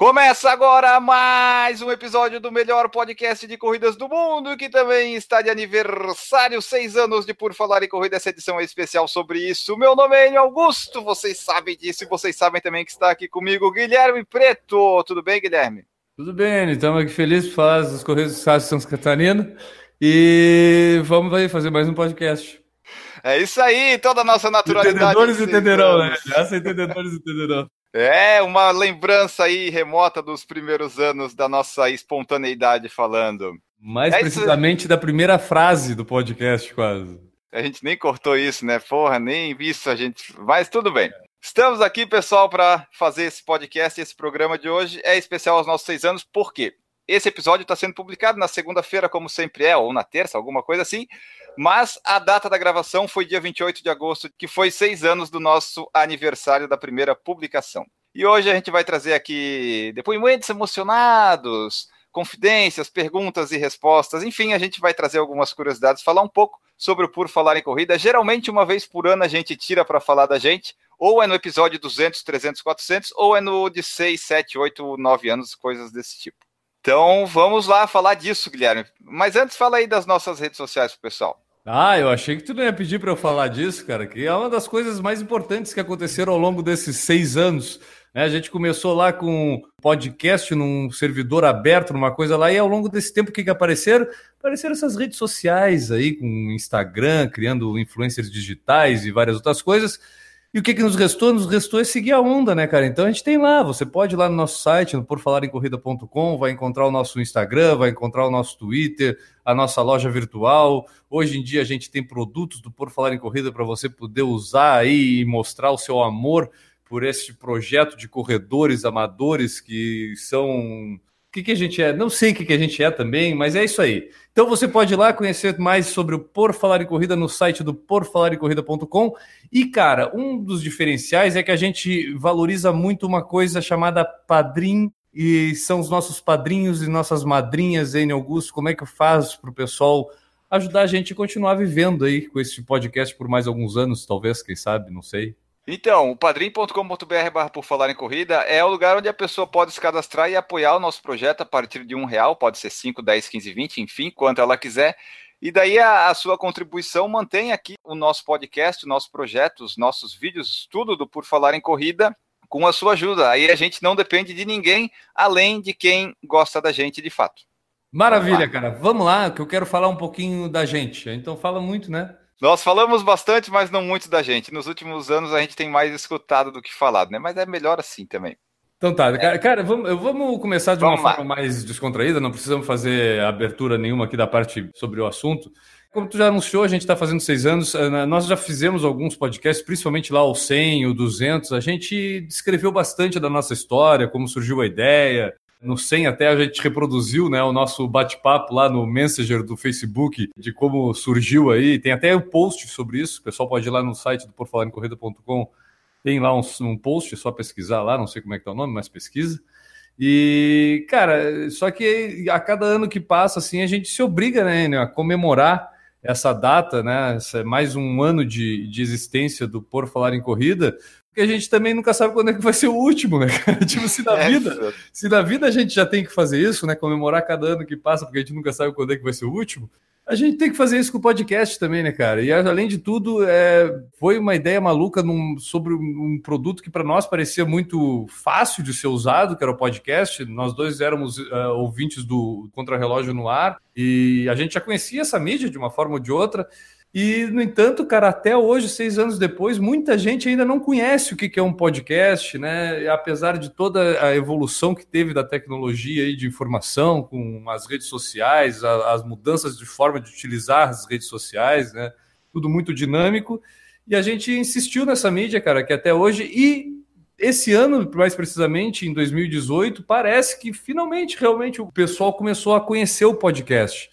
Começa agora mais um episódio do melhor podcast de corridas do mundo, que também está de aniversário, seis anos de Por Falar em Corrida. Essa edição é especial sobre isso. Meu nome é Enio Augusto, vocês sabem disso e vocês sabem também que está aqui comigo Guilherme Preto. Tudo bem, Guilherme? Tudo bem, estamos aqui felizes por falar das corridas do Estado de Santa Catarina e vamos aí fazer mais um podcast. É isso aí, toda a nossa naturalidade. Entendedores entenderão, né? Essa entendedores entenderão. É, uma lembrança aí remota dos primeiros anos da nossa espontaneidade falando. Mais É precisamente da primeira frase do podcast, quase. A gente nem cortou isso, né? Porra, nem isso a gente. Mas tudo bem. Estamos aqui, pessoal, para fazer esse podcast. Esse programa de hoje é especial aos nossos seis anos, por quê? Esse episódio está sendo publicado na segunda-feira, como sempre é, ou na terça, alguma coisa assim. Mas a data da gravação foi dia 28 de agosto, que foi seis anos do nosso aniversário da primeira publicação. E hoje a gente vai trazer aqui depoimentos emocionados, confidências, perguntas e respostas. Enfim, a gente vai trazer algumas curiosidades, falar um pouco sobre o Por Falar em Corrida. Geralmente, uma vez por ano, a gente tira para falar da gente. Ou é no episódio 200, 300, 400, ou é no de 6, 7, 8, 9 anos, coisas desse tipo. Então, vamos lá falar disso, Guilherme. Mas antes, fala aí das nossas redes sociais pro pessoal. Ah, eu achei que tu não ia pedir para eu falar disso, cara, que é uma das coisas mais importantes que aconteceram ao longo desses seis anos. né? A gente começou lá com podcast num servidor aberto, numa coisa lá, e ao longo desse tempo, o que, que apareceram? Apareceram essas redes sociais aí, com Instagram, criando influencers digitais e várias outras coisas. E o que, que nos restou? Nos restou é seguir a onda, né, cara? Então a gente tem lá, você pode ir lá no nosso site, no porfalarencorrida.com, vai encontrar o nosso Instagram, vai encontrar o nosso Twitter, a nossa loja virtual. Hoje em dia a gente tem produtos do Por Falar em Corrida para você poder usar aí e mostrar o seu amor por esse projeto de corredores amadores que são o que, que a gente é? Não sei o que, que a gente é também, mas é isso aí. Então você pode ir lá conhecer mais sobre o Por Falar em Corrida no site do porfalarencorrida.com. E, cara, um dos diferenciais é que a gente valoriza muito uma coisa chamada padrim, e são os nossos padrinhos e nossas madrinhas, N. Augusto. Como é que faz para o pessoal ajudar a gente a continuar vivendo aí com esse podcast por mais alguns anos, talvez, quem sabe, não sei. Então, o padrim.com.br barra por falar em corrida é o lugar onde a pessoa pode se cadastrar e apoiar o nosso projeto a partir de um real, pode ser 5, 10, 15, 20, enfim, quanto ela quiser. E daí a, a, sua contribuição mantém aqui o nosso podcast, o nosso projeto, os nossos vídeos, tudo do Por Falar em Corrida, com a sua ajuda. Aí a gente não depende de ninguém, além de quem gosta da gente de fato. Maravilha, Vamos cara. Vamos lá, que eu quero falar um pouquinho da gente. Então fala muito, né? Nós falamos bastante, mas não muito da gente. Nos últimos anos a gente tem mais escutado do que falado, né? Mas é melhor assim também. Então tá, cara, cara vamos, vamos começar de vamos uma lá. forma mais descontraída, não precisamos fazer abertura nenhuma aqui da parte sobre o assunto. Como tu já anunciou, a gente está fazendo seis anos, eh, nós já fizemos alguns podcasts, principalmente lá o 100, o 200, a gente descreveu bastante da nossa história, como surgiu a ideia, no 100 até a gente reproduziu né, o nosso bate-papo lá no Messenger do Facebook, de como surgiu aí. Tem até um post sobre isso. O pessoal pode ir lá no site do porfalarencorrida.com. Tem lá um, um, post, é só pesquisar lá, não sei como é que tá o nome, mas pesquisa. E, cara, só que a cada ano que passa, assim, a gente se obriga né, a comemorar essa data, né? Mais um ano de, de existência do Por Falar em Corrida, porque a gente também nunca sabe quando é que vai ser o último, né? tipo, se na É, vida, se na vida a gente já tem que fazer isso, né? Comemorar cada ano que passa, porque a gente nunca sabe quando é que vai ser o último. A gente tem que fazer isso com o podcast também, né, cara? E além de tudo, é, foi uma ideia maluca num, sobre um produto que para nós parecia muito fácil de ser usado, que era o podcast. Nós dois éramos uh, ouvintes do Contra-Relógio no Ar e a gente já conhecia essa mídia de uma forma ou de outra. E, no entanto, cara, até hoje, seis anos depois, muita gente ainda não conhece o que é um podcast, né? Apesar de toda a evolução que teve da tecnologia e de informação, com as redes sociais, as mudanças de forma de utilizar as redes sociais, né? Tudo muito dinâmico. E a gente insistiu nessa mídia, cara, que até hoje. E esse ano, mais precisamente, em 2018, parece que finalmente, realmente, o pessoal começou a conhecer o podcast.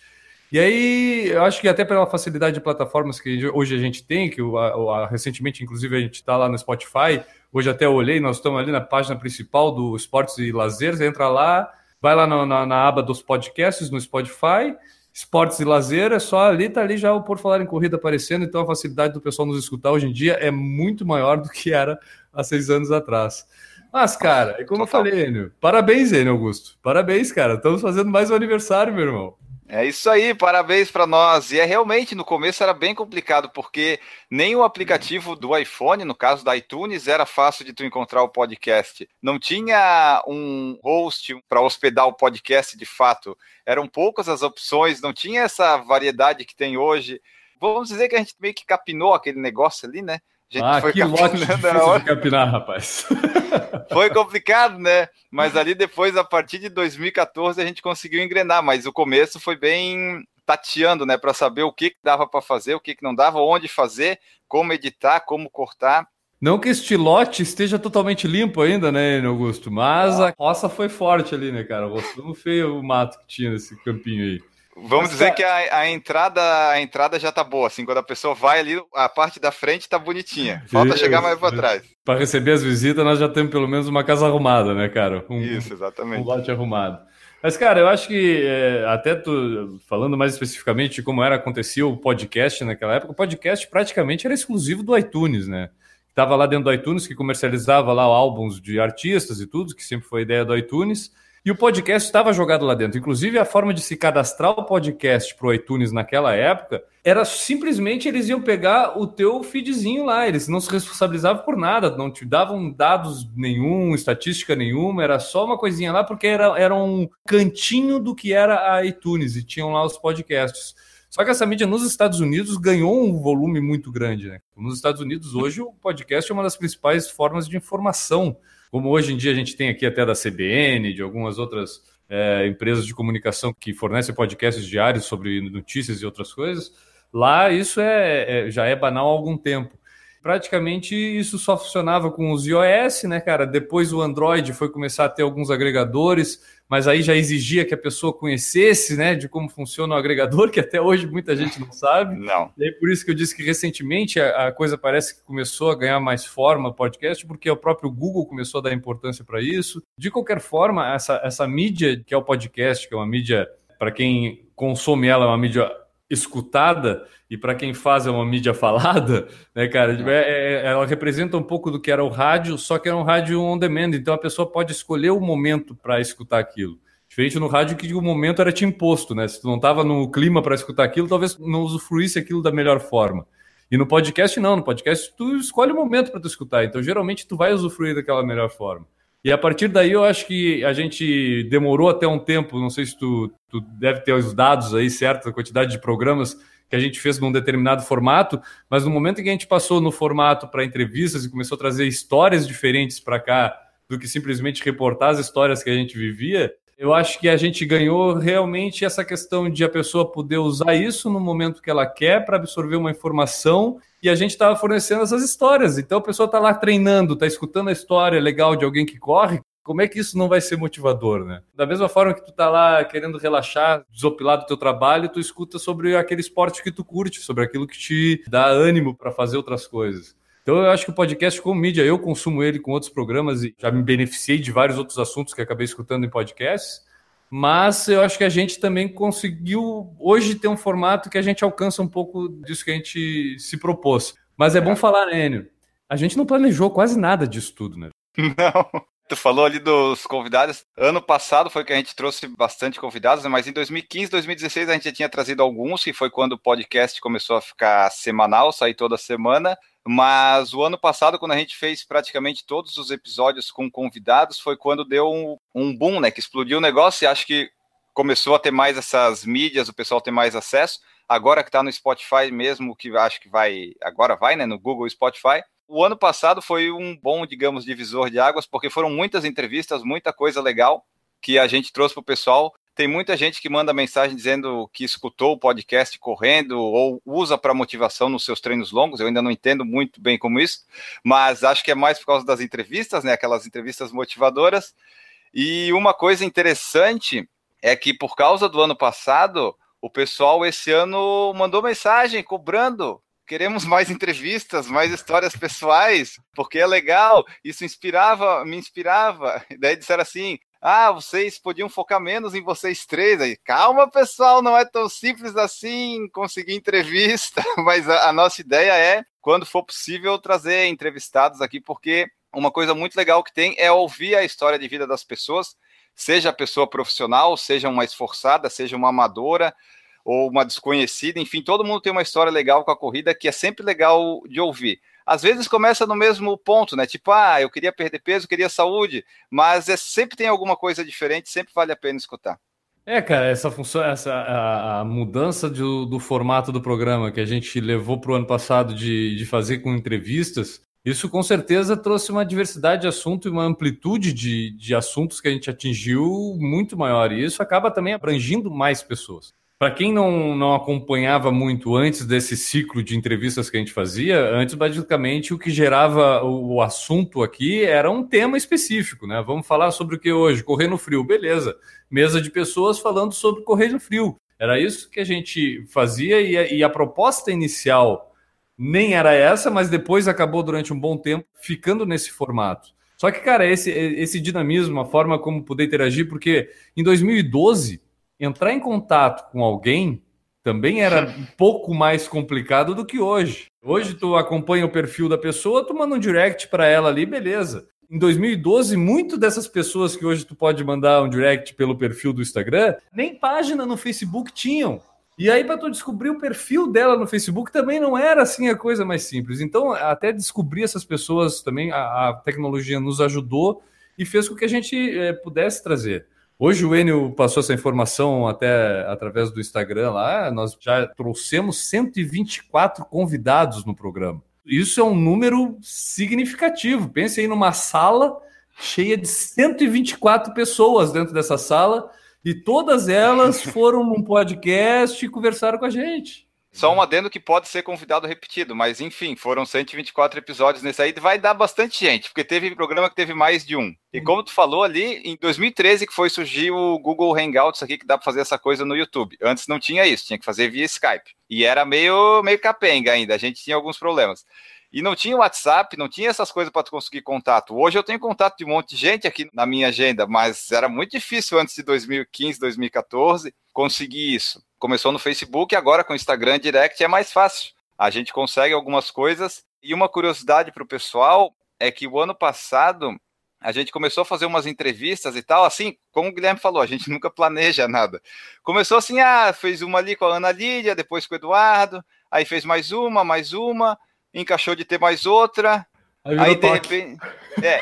E aí, eu acho que até pela facilidade de plataformas que hoje a gente tem, que o, a, a, recentemente, inclusive, a gente está lá no Spotify, hoje até olhei, nós estamos ali na página principal do Esportes e Lazer, você entra lá, vai lá na, na, na aba dos podcasts no Spotify, esportes e lazer, é só ali, tá ali já o Por Falar em Corrida aparecendo, então a facilidade do pessoal nos escutar hoje em dia é muito maior do que era há seis anos atrás. Mas, cara, é como Total. eu falei, Enio, parabéns, Enio Augusto. Parabéns, cara. Estamos fazendo mais um aniversário, meu irmão. É isso aí, parabéns para nós. E é realmente no começo era bem complicado porque nem o aplicativo do iPhone, no caso da iTunes, era fácil de tu encontrar o podcast. Não tinha um host para hospedar o podcast de fato. Eram poucas as opções, não tinha essa variedade que tem hoje. Vamos dizer que a gente meio que capinou aquele negócio ali, né? Ah, que lote difícil de capinar, rapaz. Foi complicado, né? Mas ali depois, a partir de 2014, a gente conseguiu engrenar. Mas o começo foi bem tateando, né? Para saber o que dava para fazer, o que não dava, onde fazer, como editar, como cortar. Não que este lote esteja totalmente limpo ainda, né, Augusto? Mas a roça foi forte ali, né, cara? Gostou feio o mato que tinha nesse campinho aí. Vamos Mas, dizer que a, a, entrada a entrada já tá boa, assim, quando a pessoa vai ali, a parte da frente tá bonitinha. Falta Isso, chegar mais para trás. Para receber as visitas, nós já temos pelo menos uma casa arrumada, né, cara? Um, Isso, exatamente. Um lote arrumado. Mas, cara, eu acho que é, até tu, falando mais especificamente de como era acontecia o podcast naquela época, o podcast praticamente era exclusivo do iTunes, né? Tava lá dentro do iTunes que comercializava lá álbuns de artistas e tudo, que sempre foi a ideia do iTunes. E o podcast estava jogado lá dentro. Inclusive, a forma de se cadastrar o podcast para o iTunes naquela época era simplesmente eles iam pegar o teu feedzinho lá, eles não se responsabilizavam por nada, não te davam dados nenhum, estatística nenhuma, era só uma coisinha lá, porque era, era um cantinho do que era a iTunes e tinham lá os podcasts. Só que essa mídia nos Estados Unidos ganhou um volume muito grande. Né? Nos Estados Unidos, hoje, o podcast é uma das principais formas de informação como hoje em dia a gente tem aqui até da CBN, de algumas outras é, empresas de comunicação que fornecem podcasts diários sobre notícias e outras coisas, lá isso é, é já é banal há algum tempo praticamente isso só funcionava com os iOS, né, cara? Depois o Android foi começar a ter alguns agregadores, mas aí já exigia que a pessoa conhecesse, né, de como funciona o agregador, que até hoje muita gente não sabe. Não. E aí por isso que eu disse que recentemente a, a coisa parece que começou a ganhar mais forma, podcast, porque o próprio Google começou a dar importância para isso. De qualquer forma, essa, essa mídia que é o podcast, que é uma mídia, para quem consome ela, é uma mídia escutada, e para quem faz é uma mídia falada, né, cara? É, é, ela representa um pouco do que era o rádio, só que era um rádio on demand, então a pessoa pode escolher o momento para escutar aquilo. Diferente no rádio que o momento era te imposto, né? Se tu não estava no clima para escutar aquilo, talvez não usufruísse aquilo da melhor forma. E no podcast não, no podcast tu escolhe o momento para tu escutar, então geralmente tu vai usufruir daquela melhor forma. E a partir daí eu acho que a gente demorou até um tempo, não sei se tu, tu deve ter os dados aí, certo? A quantidade de programas que a gente fez num determinado formato, mas no momento em que a gente passou no formato para entrevistas e começou a trazer histórias diferentes para cá do que simplesmente reportar as histórias que a gente vivia, eu acho que a gente ganhou realmente essa questão de a pessoa poder usar isso no momento que ela quer para absorver uma informação e a gente estava fornecendo essas histórias. Então a pessoa está lá treinando, está escutando a história legal de alguém que corre, como é que isso não vai ser motivador, né? Da mesma forma que tu tá lá querendo relaxar, desopilar do teu trabalho, tu escuta sobre aquele esporte que tu curte, sobre aquilo que te dá ânimo para fazer outras coisas. Então eu acho que o podcast como mídia, eu consumo ele com outros programas e já me beneficiei de vários outros assuntos que acabei escutando em podcasts, mas eu acho que a gente também conseguiu hoje ter um formato que a gente alcança um pouco disso que a gente se propôs. Mas é, é. bom falar, né, Enio? A gente não planejou quase nada disso tudo, né? Não. Tu falou ali dos convidados. Ano passado foi que a gente trouxe bastante convidados, né? mas em 2015, 2016 a gente já tinha trazido alguns, que foi quando o podcast começou a ficar semanal, sair toda semana. Mas o ano passado, quando a gente fez praticamente todos os episódios com convidados, foi quando deu um, um boom, né? Que explodiu o negócio e acho que começou a ter mais essas mídias, o pessoal tem mais acesso. Agora que está no Spotify mesmo, que acho que vai, agora vai, né? No Google Spotify o ano passado foi um bom, digamos, divisor de águas, porque foram muitas entrevistas, muita coisa legal que a gente trouxe para o pessoal. Tem muita gente que manda mensagem dizendo que escutou o podcast correndo ou usa para motivação nos seus treinos longos. Eu ainda não entendo muito bem como isso, mas acho que é mais por causa das entrevistas, né? Aquelas entrevistas motivadoras. E uma coisa interessante é que por causa do ano passado, o pessoal esse ano mandou mensagem cobrando. Queremos mais entrevistas, mais histórias pessoais, porque é legal. Isso inspirava, me inspirava. daí disseram assim: ah, vocês podiam focar menos em vocês três. Aí, calma, pessoal, não é tão simples assim conseguir entrevista. Mas a, a nossa ideia é, quando for possível, trazer entrevistados aqui, porque uma coisa muito legal que tem é ouvir a história de vida das pessoas, seja a pessoa profissional, seja uma esforçada, seja uma amadora ou uma desconhecida, enfim, todo mundo tem uma história legal com a corrida que é sempre legal de ouvir às vezes começa no mesmo ponto, né? Tipo, ah, eu queria perder peso, queria saúde, mas é, sempre tem alguma coisa diferente, sempre vale a pena escutar. É, cara, essa função, essa a, a mudança do, formato do programa que a gente levou para o ano passado de, de fazer com entrevistas, isso com certeza trouxe uma diversidade de assunto e uma amplitude de, de assuntos que a gente atingiu muito maior. E isso acaba também abrangindo mais pessoas. Para quem não, não acompanhava muito antes desse ciclo de entrevistas que a gente fazia, antes basicamente o que gerava o, o, assunto aqui era um tema específico, né? Vamos falar sobre o que hoje? Correr no frio, beleza. Mesa de pessoas falando sobre correr no frio. Era isso que a gente fazia e a, e a proposta inicial nem era essa, mas depois acabou durante um bom tempo ficando nesse formato. Só que, cara, esse, esse dinamismo, a forma como poder interagir, porque em 2012 entrar em contato com alguém também era um pouco mais complicado do que hoje. Hoje tu acompanha o perfil da pessoa, tu manda um direct para ela ali, beleza. Em 2012, muito dessas pessoas que hoje tu pode mandar um direct pelo perfil do Instagram, nem página no Facebook tinham. E aí, para tu descobrir o perfil dela no Facebook, também não era assim a coisa mais simples. Então, até descobrir essas pessoas também, a, a tecnologia nos ajudou e fez com que a gente é, pudesse trazer. Hoje o Enio passou essa informação até através do Instagram lá. Nós já trouxemos 124 convidados no programa. Isso é um número significativo. Pense aí numa sala cheia de 124 pessoas dentro dessa sala e todas elas foram num podcast e conversaram com a gente. Só um adendo que pode ser convidado repetido, mas enfim, foram 124 episódios nesse aí, vai dar bastante gente, porque teve programa que teve mais de um. E como tu falou ali, em 2013 que foi surgir o Google Hangouts aqui, que dá para fazer essa coisa no YouTube. Antes não tinha isso, tinha que fazer via Skype. E era meio, meio capenga ainda, a gente tinha alguns problemas. E não tinha WhatsApp, não tinha essas coisas para tu conseguir contato. Hoje eu tenho contato de um monte de gente aqui na minha agenda, mas era muito difícil antes de 2015, 2014 conseguir isso começou no Facebook, agora com o Instagram Direct é mais fácil. A gente consegue algumas coisas. E uma curiosidade para o pessoal é que o ano passado a gente começou a fazer umas entrevistas e tal, assim, como o Guilherme falou, a gente nunca planeja nada. Começou assim, ah, fez uma ali com a Ana Lídia, depois com o Eduardo, aí fez mais uma, mais uma, encaixou de ter mais outra, Aí, aí de repente. É.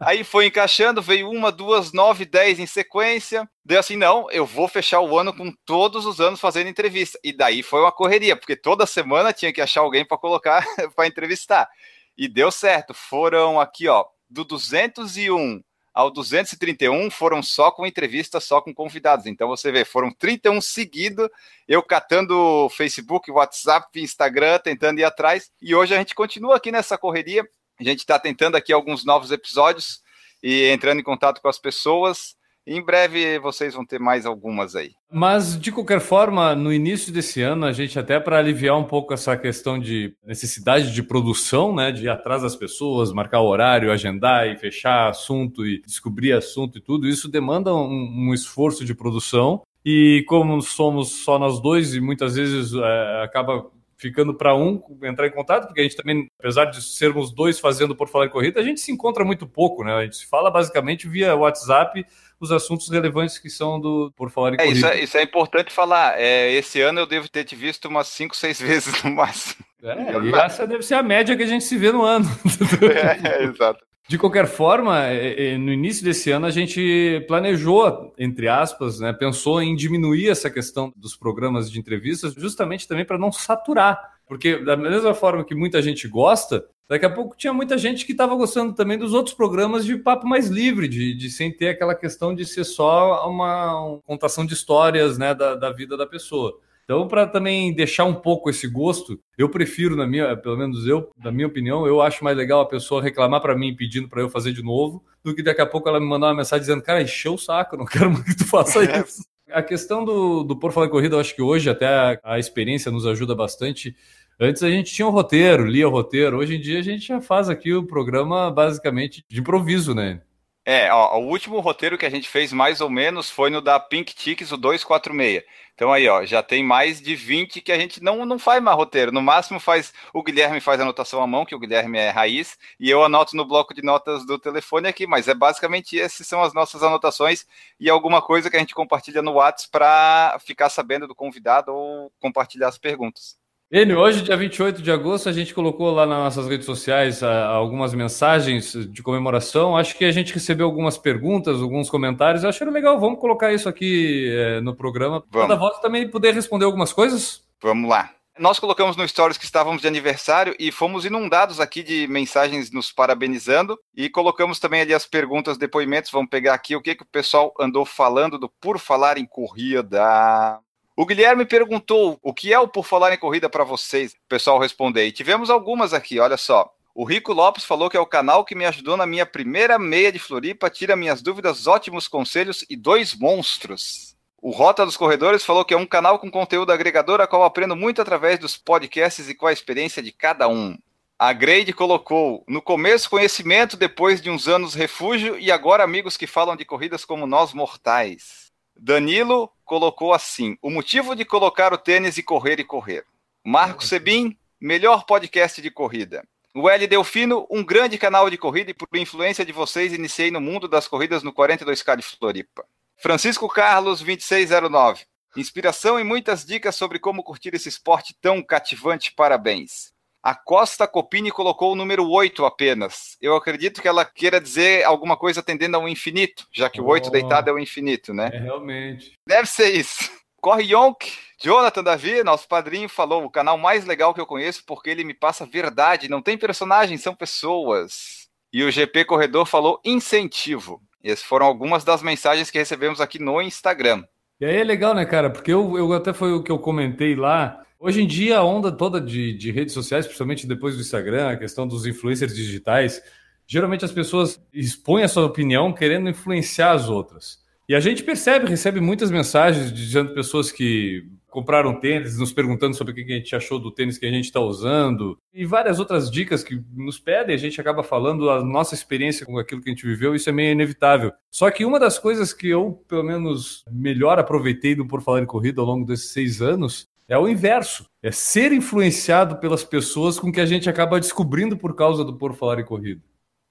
aí foi encaixando, veio uma, duas, nove, dez em sequência. Deu assim, não, eu vou fechar o ano com todos os anos fazendo entrevista. E daí foi uma correria, porque toda semana tinha que achar alguém para colocar para entrevistar. E deu certo. Foram aqui, ó, do 201 ao 231 foram só com entrevistas, só com convidados. Então você vê, foram 31 seguidos, eu catando Facebook, WhatsApp, Instagram, tentando ir atrás. E hoje a gente continua aqui nessa correria. A gente está tentando aqui alguns novos episódios e entrando em contato com as pessoas. Em breve vocês vão ter mais algumas aí. Mas, de qualquer forma, no início desse ano, a gente até para aliviar um pouco essa questão de necessidade de produção, né, de ir atrás das pessoas, marcar o horário, agendar e fechar assunto e descobrir assunto e tudo, isso demanda um, um esforço de produção. E como somos só nós dois e muitas vezes é, acaba ficando para um entrar em contato, porque a gente também, apesar de sermos dois fazendo por falar em corrida, a gente se encontra muito pouco, né? A gente se fala basicamente via WhatsApp os assuntos relevantes que são do Por Falar em é, isso, é, isso é importante falar. É, esse ano eu devo ter te visto umas 5, 6 vezes no máximo. É, e essa deve ser a média que a gente se vê no ano. é, exato. De qualquer forma, é, é, no início desse ano a gente planejou, entre aspas, né, pensou em diminuir essa questão dos programas de entrevistas, justamente também para não saturar. Porque da mesma forma que muita gente gosta, Daqui a pouco tinha muita gente que estava gostando também dos outros programas de papo mais livre, de, de sem ter aquela questão de ser só uma, contação de histórias né, da, da vida da pessoa. Então, para também deixar um pouco esse gosto, eu prefiro, na minha, pelo menos eu, na minha opinião, eu acho mais legal a pessoa reclamar para mim pedindo para eu fazer de novo, do que daqui a pouco ela me mandar uma mensagem dizendo, cara, encheu o saco, não quero mais que tu faça é. isso. A questão do, do Por Falar em Corrida, eu acho que hoje até a, a experiência nos ajuda bastante. Antes a gente tinha um roteiro, lia o roteiro. Hoje em dia a gente já faz aqui o programa basicamente de improviso, né? É, ó, o último roteiro que a gente fez mais ou menos foi no da Pink Ticks, o 246. Então aí, ó, já tem mais de 20 que a gente não, não faz mais roteiro. No máximo faz o Guilherme faz anotação à mão, que o Guilherme é raiz, e eu anoto no bloco de notas do telefone aqui, mas é basicamente essas são as nossas anotações e alguma coisa que a gente compartilha no WhatsApp para ficar sabendo do convidado ou compartilhar as perguntas. Enio, hoje, dia 28 de agosto, a gente colocou lá nas nossas redes sociais ah, algumas mensagens de comemoração. Acho que a gente recebeu algumas perguntas, alguns comentários. Eu achei legal, vamos colocar isso aqui é, no programa. Para volta também poder responder algumas coisas. Vamos lá. Nós colocamos no Stories que estávamos de aniversário e fomos inundados aqui de mensagens nos parabenizando e colocamos também ali as perguntas, depoimentos. Vamos pegar aqui o que, que o pessoal andou falando do Por Falar em Corrida. O Guilherme perguntou o que é o Por Falar em Corrida para vocês. O pessoal respondeu. E tivemos algumas aqui, olha só. O Rico Lopes falou que é o canal que me ajudou na minha primeira meia de Floripa, tira minhas dúvidas, ótimos conselhos e dois monstros. O Rota dos Corredores falou que é um canal com conteúdo agregador, a qual aprendo muito através dos podcasts e com a experiência de cada um. A Grade colocou: no começo conhecimento, depois de uns anos refúgio e agora amigos que falam de corridas como nós mortais. Danilo colocou assim: o motivo de colocar o tênis e correr e correr. Marco Sebim, melhor podcast de corrida. O L Delfino, um grande canal de corrida e por influência de vocês iniciei no mundo das corridas no 42K de Floripa. Francisco Carlos, 2609. Inspiração e muitas dicas sobre como curtir esse esporte tão cativante. Parabéns. A Costa Copini colocou o número 8 apenas. Eu acredito que ela queira dizer alguma coisa tendendo ao infinito, já que oh, o 8 deitado é o infinito, né? É, realmente. Deve ser isso. Corre Yonk, Jonathan Davi, nosso padrinho, falou: o canal mais legal que eu conheço porque ele me passa verdade, não tem personagens, são pessoas. E o GP Corredor falou incentivo. Essas foram algumas das mensagens que recebemos aqui no Instagram. E aí é legal, né, cara? Porque eu, eu até foi o que eu comentei lá. Hoje em dia, a onda toda de, de redes sociais, principalmente depois do Instagram, a questão dos influencers digitais, geralmente as pessoas expõem a sua opinião querendo influenciar as outras. E a gente percebe, recebe muitas mensagens dizendo pessoas que compraram tênis, nos perguntando sobre o que a gente achou do tênis que a gente está usando, e várias outras dicas que nos pedem, a gente acaba falando a nossa experiência com aquilo que a gente viveu, isso é meio inevitável. Só que uma das coisas que eu, pelo menos, melhor aproveitei do Por Falar em Corrida ao longo desses seis anos é o inverso. É ser influenciado pelas pessoas com que a gente acaba descobrindo por causa do Por Falar em Corrida.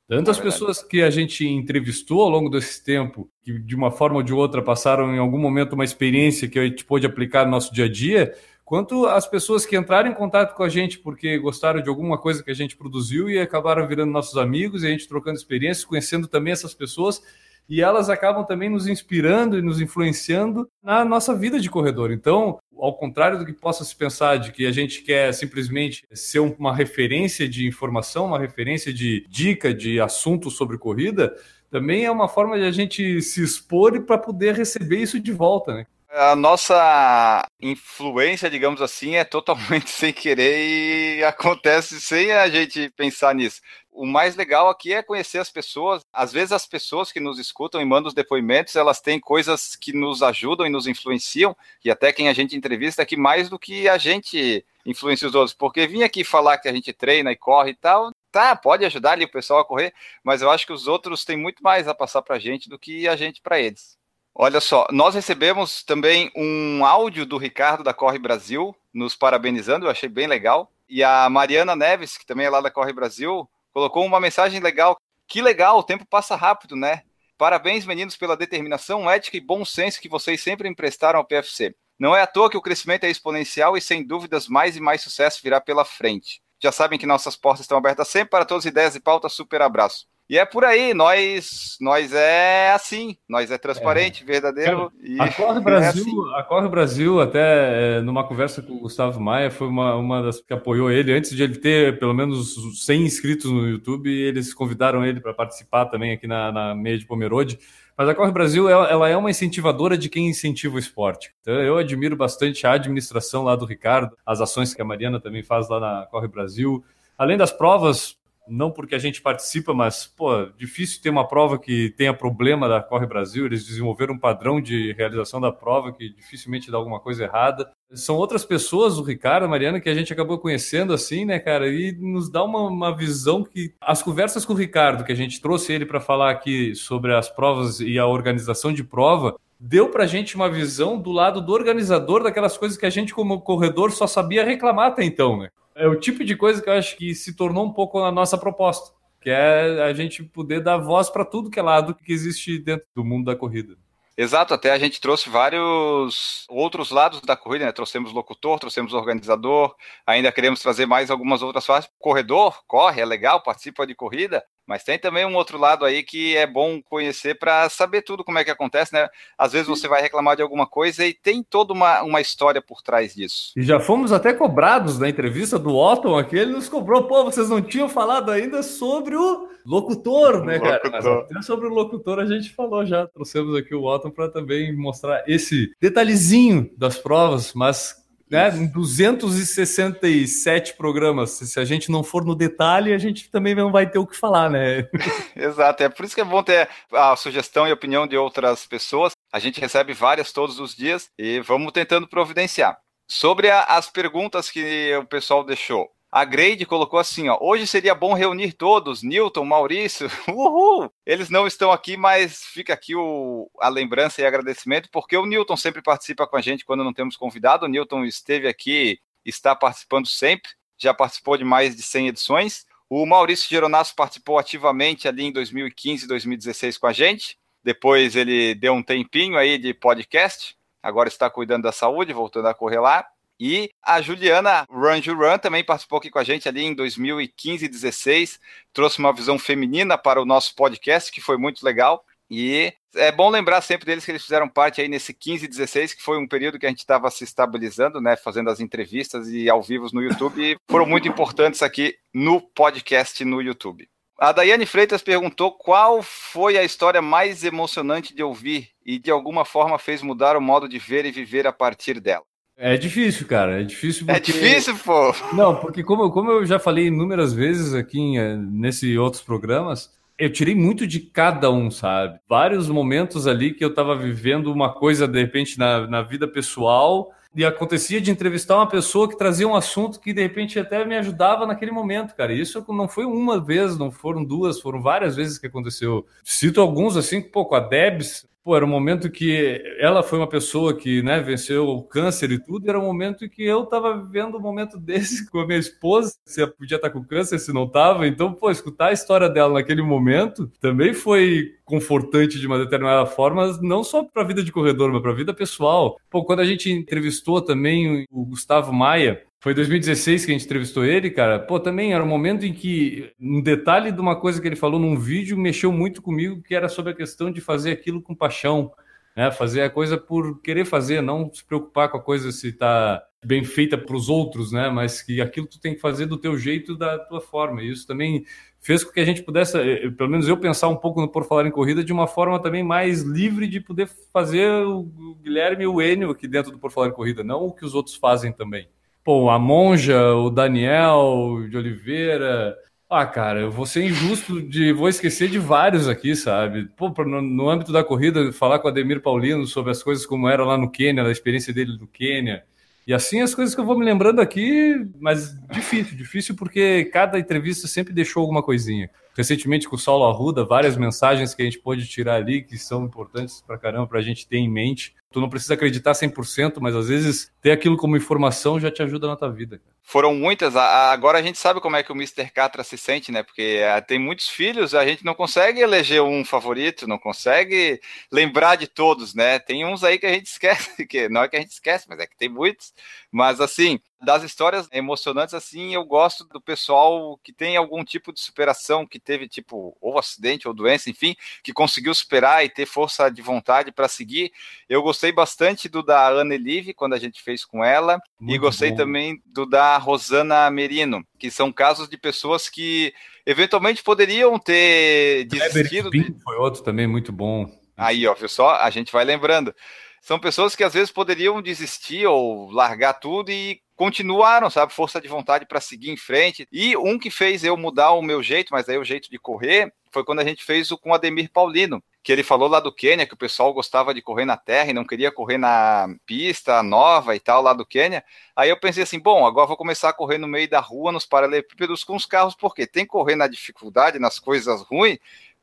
Tanto as pessoas que a gente entrevistou ao longo desse tempo, que de uma forma ou de outra passaram em algum momento uma experiência que a gente pôde aplicar no nosso dia a dia, quanto as pessoas que entraram em contato com a gente porque gostaram de alguma coisa que a gente produziu e acabaram virando nossos amigos, e a gente trocando experiências, conhecendo também essas pessoas e elas acabam também nos inspirando e nos influenciando na nossa vida de corredor. Então, ao contrário do que possa se pensar de que a gente quer simplesmente ser uma referência de informação, uma referência de dica de assunto sobre corrida, também é uma forma de a gente se expor para poder receber isso de volta, né? A nossa influência, digamos assim, é totalmente sem querer e acontece sem a gente pensar nisso o mais legal aqui é conhecer as pessoas. Às vezes as pessoas que nos escutam e mandam os depoimentos, elas têm coisas que nos ajudam e nos influenciam, e até quem a gente entrevista aqui mais do que a gente influencia os outros. Porque vir aqui falar que a gente treina e corre e tal, tá, pode ajudar ali o pessoal a correr, mas eu acho que os outros têm muito mais a passar para a gente do que a gente para eles. Olha só, nós recebemos também um áudio do Ricardo da Corre Brasil, nos parabenizando, eu achei bem legal. E a Mariana Neves, que também é lá da Corre Brasil, colocou uma mensagem legal. Que legal, o tempo passa rápido, né? Parabéns, meninos, pela determinação, ética e bom senso que vocês sempre emprestaram ao PFC. Não é à toa que o crescimento é exponencial e, sem dúvidas, mais e mais sucesso virá pela frente. Já sabem que nossas portas estão abertas sempre para todas as ideias e pautas. Super abraço. E é por aí, nós nós é assim, nós é transparente, é. verdadeiro. e a Corre Brasil, é assim. a Corre Brasil até é, numa conversa com o Gustavo Maia foi uma, uma das que apoiou ele antes de ele ter pelo menos 100 inscritos no YouTube, eles convidaram ele para participar também aqui na, na meia de Pomerode. Mas a Corre Brasil ela, ela, é uma incentivadora de quem incentiva o esporte. Então eu admiro bastante a administração lá do Ricardo, as ações que a Mariana também faz lá na Corre Brasil. Além das provas não porque a gente participa, mas, pô, difícil ter uma prova que tenha problema da Corre Brasil. Eles desenvolveram um padrão de realização da prova que dificilmente dá alguma coisa errada. São outras pessoas, o Ricardo, a Mariana, que a gente acabou conhecendo assim, né, cara, e nos dá uma, uma visão que as conversas com o Ricardo, que a gente trouxe ele para falar aqui sobre as provas e a organização de prova, deu para a gente uma visão do lado do organizador daquelas coisas que a gente, como corredor, só sabia reclamar até então, né? É o tipo de coisa que eu acho que se tornou um pouco a nossa proposta, que é a gente poder dar voz para tudo que é lado que existe dentro do mundo da corrida. Exato, até a gente trouxe vários outros lados da corrida, né? Trouxemos locutor, trouxemos organizador, ainda queremos trazer mais algumas outras fases. Corredor, corre, é legal, participa de corrida, mas tem também um outro lado aí que é bom conhecer para saber tudo como é que acontece, né? Às vezes você vai reclamar de alguma coisa e tem toda uma, uma história por trás disso. E já fomos até cobrados na entrevista do Otton aqui, ele nos cobrou, pô, vocês não tinham falado ainda sobre o locutor, né, cara? Locutor. Mas sobre o locutor a gente falou já, trouxemos aqui o Otton para também mostrar esse detalhezinho das provas, mas né, em 267 programas. Se a gente não for no detalhe, a gente também não vai ter o que falar, né? Exato, é por isso que é bom ter a sugestão e opinião de outras pessoas. A gente recebe várias todos os dias e vamos tentando providenciar. Sobre a, as perguntas que o pessoal deixou. A Grade colocou assim, ó, hoje seria bom reunir todos, Newton, Maurício, uhul! Eles não estão aqui, mas fica aqui o, a lembrança e agradecimento, porque o Newton sempre participa com a gente quando não temos convidado, o Newton esteve aqui, está participando sempre, já participou de mais de 100 edições, o Maurício Geronasso participou ativamente ali em 2015 2016 com a gente, depois ele deu um tempinho aí de podcast, agora está cuidando da saúde, voltando a correr lá, e a Juliana Run também participou aqui com a gente ali em 2015 e 2016, trouxe uma visão feminina para o nosso podcast, que foi muito legal. E é bom lembrar sempre deles que eles fizeram parte aí nesse 15 e 16, que foi um período que a gente estava se estabilizando, né, fazendo as entrevistas e ao vivo no YouTube, e foram muito importantes aqui no podcast no YouTube. A Daiane Freitas perguntou qual foi a história mais emocionante de ouvir e de alguma forma fez mudar o modo de ver e viver a partir dela. É difícil, cara. É difícil é porque... É difícil, pô! Não, porque como, como eu já falei inúmeras vezes aqui em, eh, nesse outros programas, eu tirei muito de cada um, sabe? Vários momentos ali que eu tava vivendo uma coisa, de repente, na, na vida pessoal, e acontecia de entrevistar uma pessoa que trazia um assunto que, de repente, até me ajudava naquele momento, cara. Isso não foi uma vez, não foram duas, foram várias vezes que aconteceu. Cito alguns, assim, pô, com a Debs, pô, era um momento que ela foi uma pessoa que, né, venceu o câncer e tudo, e era um momento que eu estava vivendo um momento desse com a minha esposa, se podia estar com câncer, se não estava, então, pô, escutar a história dela naquele momento também foi confortante de uma determinada forma, não só para a vida de corredor, mas para a vida pessoal. Pô, quando a gente entrevistou também o Gustavo Maia, foi 2016 que a gente entrevistou ele, cara. Pô, também era um momento em que um detalhe de uma coisa que ele falou num vídeo mexeu muito comigo, que era sobre a questão de fazer aquilo com paixão, né? Fazer a coisa por querer fazer, não se preocupar com a coisa se está bem feita para os outros, né? Mas que aquilo tu tem que fazer do teu jeito, da tua forma. E isso também fez com que a gente pudesse, eh, eh, pelo menos eu pensar um pouco no Por Falar em Corrida de uma forma também mais livre de poder fazer o Guilherme e o Enio aqui dentro do Por Falar em Corrida, não o que os outros fazem também pô, a Monja, o Daniel de Oliveira. Ah, cara, eu vou ser injusto de. Vou esquecer de vários aqui, sabe? Pô, no, no âmbito da corrida, falar com o Ademir Paulino sobre as coisas como era lá no Quênia, a experiência dele no Quênia. E assim as coisas que eu vou me lembrando aqui, mas difícil, difícil porque cada entrevista sempre deixou alguma coisinha. Recentemente com o Saulo Arruda, várias mensagens que a gente pode tirar ali que são importantes pra caramba pra gente ter em mente. Tu não precisa acreditar 100%, mas às vezes ter aquilo como informação já te ajuda na tua vida. Foram muitas. Agora a gente sabe como é que o Mr. Catra se sente, né? Porque é, tem muitos filhos, a gente não consegue eleger um favorito, não consegue lembrar de todos, né? Tem uns aí que a gente esquece, que não é que a gente esquece, mas é que tem muitos. Mas assim, das histórias emocionantes, assim, eu gosto do pessoal que tem algum tipo de superação, que teve, tipo, ou acidente ou doença, enfim, que conseguiu superar e ter força de vontade para seguir. Eu gostei bastante do da Ana Elive, quando a gente fez com ela, Muito e gostei bom. também do da Rosana Merino, que são casos de pessoas que eventualmente poderiam ter desistido. De... Foi outro também muito bom. Aí, ó, viu só? A gente vai lembrando. São pessoas que às vezes poderiam desistir ou largar tudo e continuaram, sabe, força de vontade para seguir em frente. E um que fez eu mudar o meu jeito, mas aí o jeito de correr, foi quando a gente fez o com Ademir Paulino, que ele falou lá do Quênia que o pessoal gostava de correr na terra e não queria correr na pista nova e tal lá do Quênia. Aí eu pensei assim, bom, agora vou começar a correr no meio da rua, nos paralelepípedos com os carros, porque tem que correr na dificuldade, nas coisas ruins,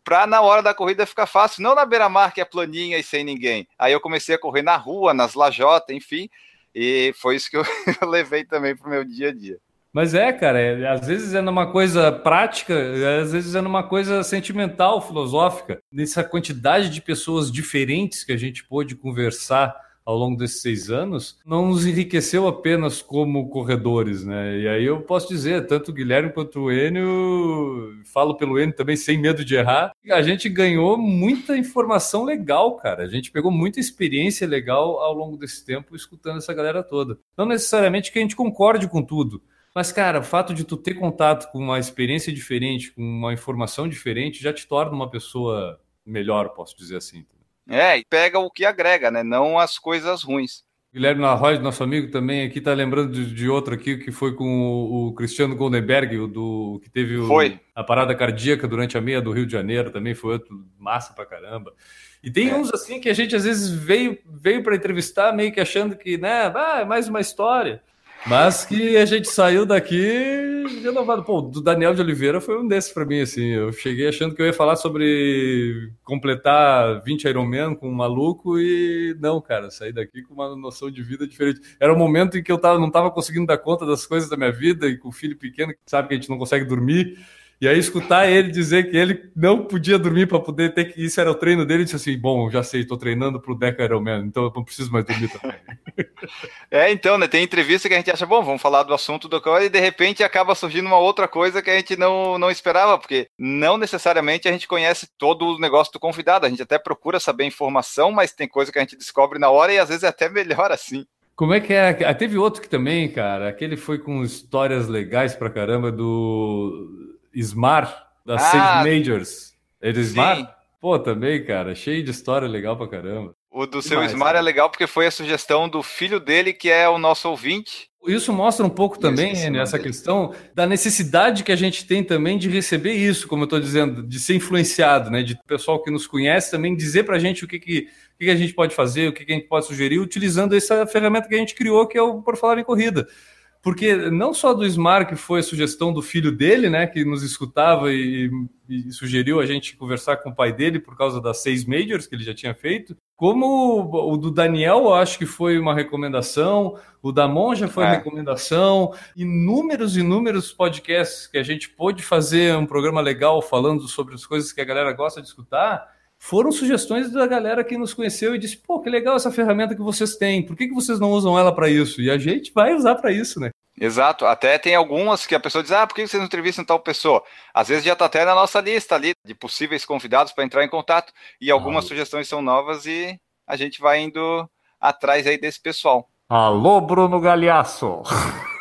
para na hora da corrida ficar fácil, não na beira-mar que é planinha e sem ninguém. Aí eu comecei a correr na rua, nas lajotas, enfim, e foi isso que eu, levei também para o meu dia a dia. Mas é, cara, é, às vezes é numa coisa prática, às vezes é numa coisa sentimental, filosófica. Nessa quantidade de pessoas diferentes que a gente pôde conversar ao longo desses seis anos, não nos enriqueceu apenas como corredores, né? E aí eu posso dizer, tanto o Guilherme quanto o Enio, falo pelo Enio também sem medo de errar, a gente ganhou muita informação legal, cara. A gente pegou muita experiência legal ao longo desse tempo escutando essa galera toda. Não necessariamente que a gente concorde com tudo, mas, cara, o fato de tu ter contato com uma experiência diferente, com uma informação diferente, já te torna uma pessoa melhor, posso dizer assim. É, e pega o que agrega, né? Não as coisas ruins. Guilherme Larroy, nosso amigo também aqui, tá lembrando de, de outro aqui que foi com o, o Cristiano Goldenberg, o do que teve o, a parada cardíaca durante a meia do Rio de Janeiro, também foi outro massa pra caramba. E tem é. uns assim que a gente às vezes veio veio para entrevistar meio que achando que, né, ah, é mais uma história. Mas que a gente saiu daqui renovado. Pô, do Daniel de Oliveira foi um desses para mim, assim. Eu cheguei achando que eu ia falar sobre completar 20 Ironman com um maluco e não, cara, saí daqui com uma noção de vida diferente. Era um momento em que eu tava, não estava conseguindo dar conta das coisas da minha vida e com o filho pequeno, que sabe que a gente não consegue dormir. E aí escutar ele dizer que ele não podia dormir para poder ter que isso era o treino dele, disse assim: "Bom, já sei, estou treinando para o Deca Ironman, então eu não preciso mais dormir também". é, então, né, tem entrevista que a gente acha, bom, vamos falar do assunto do e de repente acaba surgindo uma outra coisa que a gente não, não esperava, porque não necessariamente a gente conhece todo o negócio do convidado, a gente até procura saber informação, mas tem coisa que a gente descobre na hora e às vezes é até melhor assim. Como é que é? Ah, teve outro que também, cara, aquele foi com histórias legais pra caramba do Smar, das ah, Seis Majors. É do Smar? Pô, também, cara, cheio de história legal pra caramba. O do seu Smar é legal porque foi a sugestão do filho dele, que é o nosso ouvinte. Isso mostra um pouco também, René, essa questão da necessidade que a gente tem também de receber isso, como eu estou dizendo, de ser influenciado, né? De pessoal que nos conhece também dizer para a gente o que, que, o que a gente pode fazer, o que, que a gente pode sugerir, utilizando essa ferramenta que a gente criou, que é o Por Falar em Corrida porque não só do Smart, que foi a sugestão do filho dele, né, que nos escutava e, e, sugeriu a gente conversar com o pai dele por causa das seis majors que ele já tinha feito, como o do Daniel, eu acho que foi uma recomendação, o da Monja foi é. uma recomendação, inúmeros, inúmeros podcasts que a gente pôde fazer um programa legal falando sobre as coisas que a galera gosta de escutar, foram sugestões da galera que nos conheceu e disse: pô, que legal essa ferramenta que vocês têm, por que, que vocês não usam ela para isso? E a gente vai usar para isso, né? Exato, até tem algumas que a pessoa diz: ah, por que vocês não entrevistam tal pessoa? Às vezes já está até na nossa lista ali de possíveis convidados para entrar em contato, e algumas sugestões são novas e a gente vai indo atrás aí desse pessoal. Alô, Bruno Galhaço!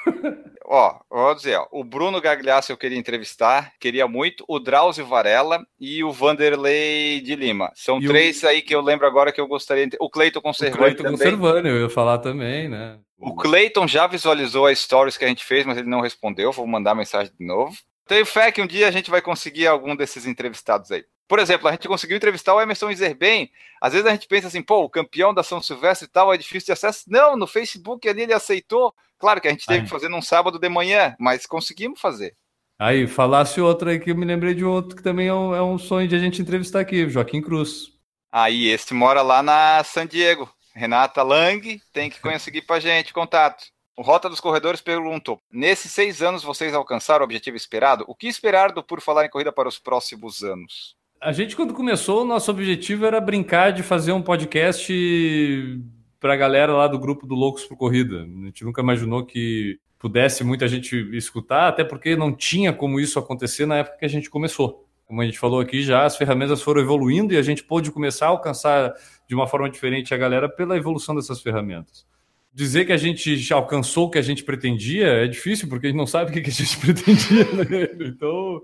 ó, vou dizer, ó, o Bruno Gagliasso eu queria entrevistar, queria muito, o Drauzio Varela e o Vanderlei de Lima. São e três o... aí que eu lembro agora que eu gostaria de... O Cleiton Conservani. O Cleiton Conservani, eu ia falar também, né? O Cleiton já visualizou as stories que a gente fez, mas ele não respondeu. Vou mandar mensagem de novo. Tenho fé que um dia a gente vai conseguir algum desses entrevistados aí. Por exemplo, a gente conseguiu entrevistar o Emerson Izerbem. Às vezes a gente pensa assim, pô, o campeão da São Silvestre e tal é difícil de acesso. Não, no Facebook ali ele aceitou. Claro que a gente teve que fazer num sábado de manhã, mas conseguimos fazer. Aí, falasse outra aí que eu me lembrei de outro que também é um, é um sonho de a gente entrevistar aqui, Joaquim Cruz. Aí, esse mora lá na San Diego. Renata Lang tem que conseguir pra gente contato. O Rota dos Corredores perguntou: Nesses seis anos vocês alcançaram o objetivo esperado? O que esperar do Por Falar em Corrida para os próximos anos? A gente, quando começou, o nosso objetivo era brincar de fazer um podcast para a galera lá do grupo do Loucos por Corrida. A gente nunca imaginou que pudesse muita gente escutar, até porque não tinha como isso acontecer na época que a gente começou. Como a gente falou aqui, já as ferramentas foram evoluindo e a gente pôde começar a alcançar de uma forma diferente a galera pela evolução dessas ferramentas. Dizer que a gente já alcançou o que a gente pretendia é difícil, porque a gente não sabe o que a gente pretendia. Né? Então,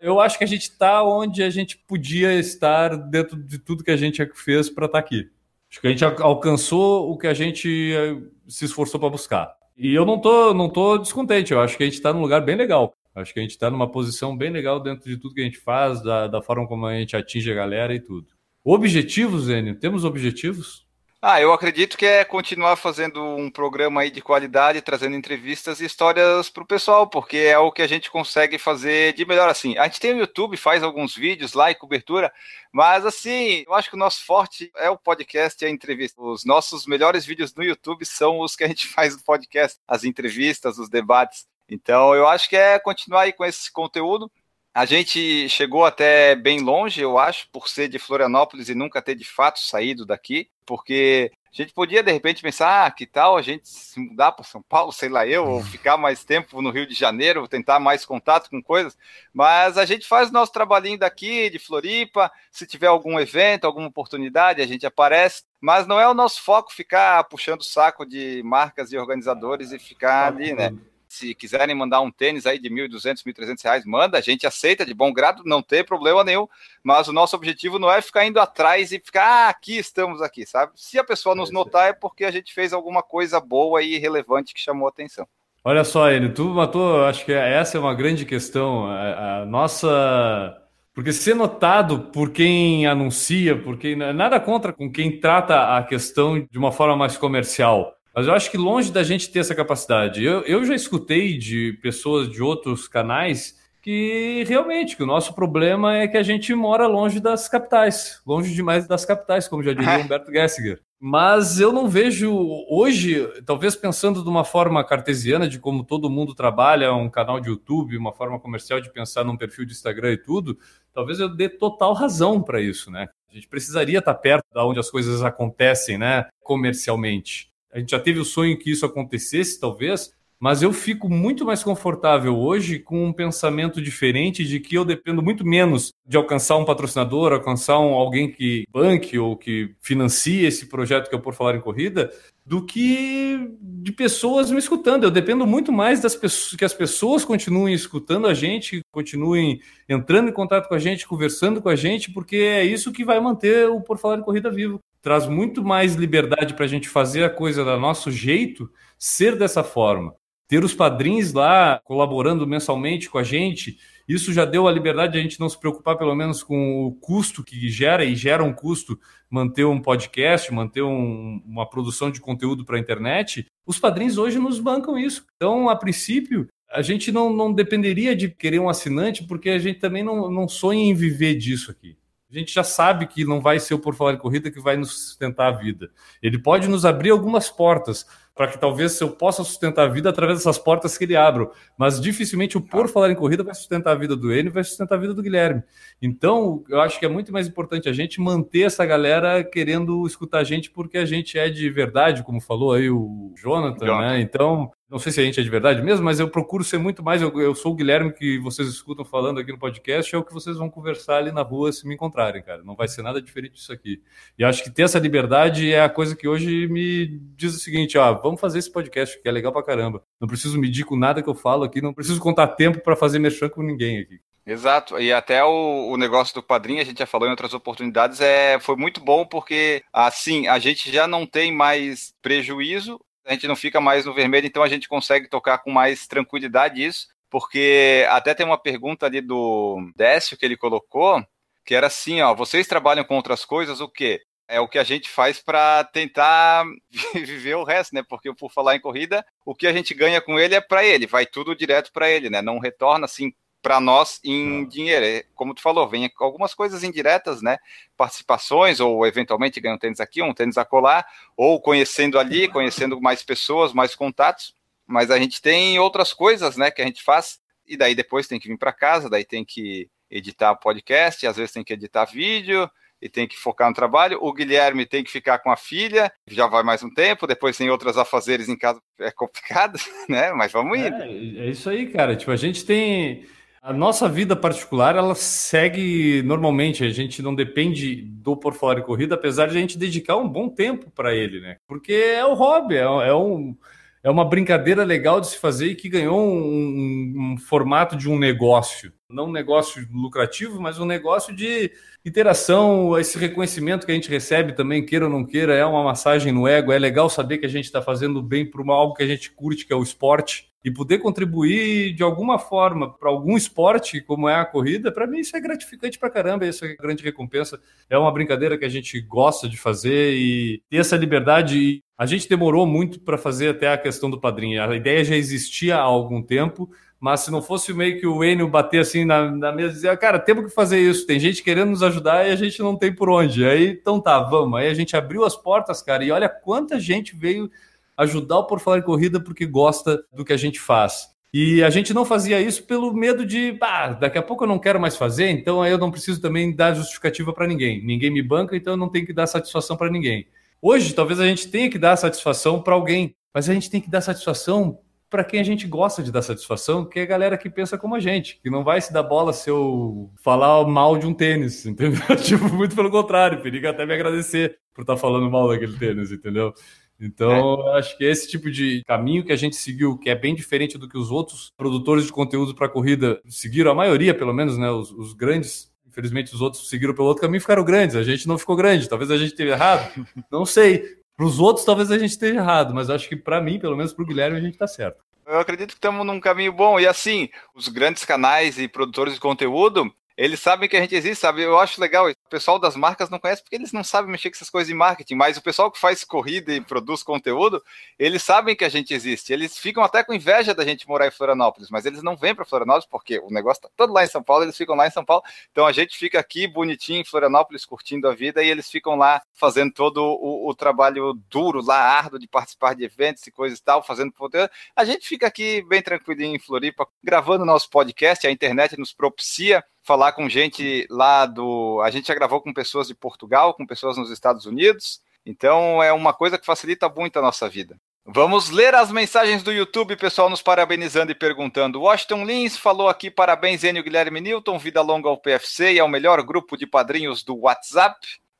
eu acho que a gente está onde a gente podia estar dentro de tudo que a gente fez para estar tá aqui. Acho que a gente alcançou o que a gente eh, se esforçou para buscar. E eu não tô, não tô descontente, eu acho que a gente está num lugar bem legal. Acho que a gente está numa posição bem legal dentro de tudo que a gente faz, da, da forma como a gente atinge a galera e tudo. Objetivos, Enio? Temos objetivos? Ah, eu acredito que é continuar fazendo um programa aí de qualidade, trazendo entrevistas e histórias para o pessoal, porque é o que a gente consegue fazer de melhor assim. A gente tem o YouTube, faz alguns vídeos lá e cobertura, mas assim, eu acho que o nosso forte é o podcast e a entrevista. Os nossos melhores vídeos no YouTube são os que a gente faz no podcast, as entrevistas, os debates. Então, eu acho que é continuar aí com esse conteúdo. A gente chegou até bem longe, eu acho, por ser de Florianópolis e nunca ter de fato saído daqui, porque a gente podia de repente pensar, ah, que tal a gente se mudar para São Paulo, sei lá eu, ou ficar mais tempo no Rio de Janeiro, tentar mais contato com coisas, mas a gente faz o nosso trabalhinho daqui, de Floripa, se tiver algum evento, alguma oportunidade, a gente aparece, mas não é o nosso foco ficar puxando o saco de marcas e organizadores e ficar ali, né? Se quiserem mandar um tênis aí de 1.200, 1.300 reais, manda, a gente aceita de bom grado, não tem problema nenhum, mas o nosso objetivo não é ficar indo atrás e ficar, ah, aqui estamos aqui, sabe? Se a pessoa nos notar é porque a gente fez alguma coisa boa e relevante que chamou atenção. Olha só, ele, tu matou, acho que essa é uma grande questão, a, a nossa... Porque ser notado por quem anuncia, porque nada contra com quem trata a questão de uma forma mais comercial. Mas eu acho que longe da gente ter essa capacidade. Eu, eu já escutei de pessoas de outros canais que realmente que o nosso problema é que a gente mora longe das capitais, longe demais das capitais, como já diria Humberto Gessinger. Mas eu não vejo hoje, talvez pensando de uma forma cartesiana de como todo mundo trabalha, um canal de YouTube, uma forma comercial de pensar num perfil de Instagram e tudo, talvez eu dê total razão para isso, né? A gente precisaria estar perto da onde as coisas acontecem, né, comercialmente. A gente já teve o sonho que isso acontecesse, talvez, mas eu fico muito mais confortável hoje com um pensamento diferente de que eu dependo muito menos de alcançar um patrocinador, alcançar um, alguém que banque ou que financie esse projeto que eu por falar em corrida, do que de pessoas me escutando. Eu dependo muito mais das pessoas que as pessoas continuem escutando a gente, continuem entrando em contato com a gente, conversando com a gente, porque é isso que vai manter o por falar em corrida vivo traz muito mais liberdade para a gente fazer a coisa do nosso jeito, ser dessa forma. Ter os padrinhos lá colaborando mensalmente com a gente, isso já deu a liberdade de a gente não se preocupar, pelo menos, com o custo que gera, e gera um custo manter um podcast, manter um, uma produção de conteúdo para a internet. Os padrinhos hoje nos bancam isso. Então, a princípio, a gente não, não dependeria de querer um assinante, porque a gente também não, não sonha em viver disso aqui. A gente já sabe que não vai ser o Por Falar em Corrida que vai nos sustentar a vida. Ele pode nos abrir algumas portas, para que talvez eu possa sustentar a vida através dessas portas que ele abre. Mas dificilmente o Por Falar em Corrida vai sustentar a vida do Enio, vai sustentar a vida do Guilherme. Então, eu acho que é muito mais importante a gente manter essa galera querendo escutar a gente, porque a gente é de verdade, como falou aí o Jonathan, Jonathan. né? Então, não sei se a gente é de verdade mesmo, mas eu procuro ser muito mais. Eu, eu, sou o Guilherme que vocês escutam falando aqui no podcast, é o que vocês vão conversar ali na rua se me encontrarem, cara. Não vai ser nada diferente disso aqui. E acho que ter essa liberdade é a coisa que hoje me diz o seguinte: ó, vamos fazer esse podcast, que é legal pra caramba. Não preciso medir com nada que eu falo aqui, não preciso contar tempo para fazer merchan com ninguém aqui. Exato, e até o, o, negócio do padrinho, a gente já falou em outras oportunidades, é, foi muito bom porque, assim, a gente já não tem mais prejuízo a gente não fica mais no vermelho, então a gente consegue tocar com mais tranquilidade isso, porque até tem uma pergunta ali do Décio que ele colocou, que era assim, ó, vocês trabalham com outras coisas, o quê? É o que a gente faz para tentar viver o resto, né? Porque por falar em corrida, o que a gente ganha com ele é para ele, vai tudo direto para ele, né? Não retorna assim para nós em dinheiro. É, como tu falou, vem algumas coisas indiretas, né? Participações, ou eventualmente ganha um tênis aqui, um tênis acolá, ou conhecendo ali, conhecendo mais pessoas, mais contatos. Mas a gente tem outras coisas, né, que a gente faz, e daí depois tem que vir para casa, daí tem que editar podcast, às vezes tem que editar vídeo, e tem que focar no trabalho. O Guilherme tem que ficar com a filha, já vai mais um tempo, depois tem outras afazeres em casa, é complicado, né? Mas vamos indo. É, é isso aí, cara. Tipo, a gente tem a nossa vida particular, ela segue normalmente, a gente não depende do por fora e corrida, apesar de a gente dedicar um bom tempo para ele, né? Porque é o hobby, é, é, um, é uma brincadeira legal de se fazer e que ganhou um, um formato de um negócio. Não um negócio lucrativo, mas um negócio de interação, esse reconhecimento que a gente recebe também, queira ou não queira, é uma massagem no ego. É legal saber que a gente está fazendo bem para algo que a gente curte, que é o esporte, e poder contribuir de alguma forma para algum esporte, como é a corrida, para mim isso é gratificante para caramba, isso é grande recompensa. É uma brincadeira que a gente gosta de fazer e ter essa liberdade. A gente demorou muito para fazer até a questão do padrinho. A ideia já existia há algum tempo, mas se não fosse meio que o Enio bater assim na, na mesa e dizer, cara, temos que fazer isso, tem gente querendo nos ajudar e a gente não tem por onde. Aí, então tá, vamos. Aí a gente abriu as portas, cara, e olha quanta gente veio ajudar o Por Falar em Corrida porque gosta do que a gente faz. E a gente não fazia isso pelo medo de, ah, daqui a pouco eu não quero mais fazer, então aí eu não preciso também dar justificativa para ninguém. Ninguém me banca, então eu não tenho que dar satisfação para ninguém. Hoje, talvez a gente tenha que dar satisfação para alguém, mas a gente tem que dar satisfação para quem a gente gosta de dar satisfação, que é a galera que pensa como a gente, que não vai se dar bola se eu falar mal de um tênis, entendeu? tipo, muito pelo contrário, periga até me agradecer por estar tá falando mal daquele tênis, entendeu? Então, é. acho que esse tipo de caminho que a gente seguiu, que é bem diferente do que os outros produtores de conteúdo para corrida seguiram, a maioria, pelo menos, né, os, os grandes Infelizmente, os outros seguiram pelo outro caminho ficaram grandes. A gente não ficou grande. Talvez a gente esteja errado. Não sei. Para os outros, talvez a gente esteja errado, mas acho que para mim, pelo menos para o Guilherme, a gente está certo. Eu acredito que estamos num caminho bom. E assim, os grandes canais e produtores de conteúdo, eles sabem que a gente existe, sabe? Eu acho legal. O pessoal das marcas não conhece porque eles não sabem mexer com essas coisas de marketing, mas o pessoal que faz corrida e produz conteúdo, eles sabem que a gente existe. Eles ficam até com inveja da gente morar em Florianópolis, mas eles não vêm para Florianópolis porque o negócio está todo lá em São Paulo, eles ficam lá em São Paulo. Então a gente fica aqui bonitinho em Florianópolis curtindo a vida e eles ficam lá fazendo todo o, o trabalho duro, lá árduo de participar de eventos e coisas e tal, fazendo conteúdo. A gente fica aqui bem tranquilinho em Floripa, gravando nosso podcast, a internet nos propicia falar com gente lá do. A gente já gravou com pessoas de Portugal, com pessoas nos Estados Unidos. Então é uma coisa que facilita muito a nossa vida. Vamos ler as mensagens do YouTube, pessoal nos parabenizando e perguntando. Washington Lins falou aqui: parabéns, Enio Guilherme Newton, vida longa ao PFC e ao melhor grupo de padrinhos do WhatsApp.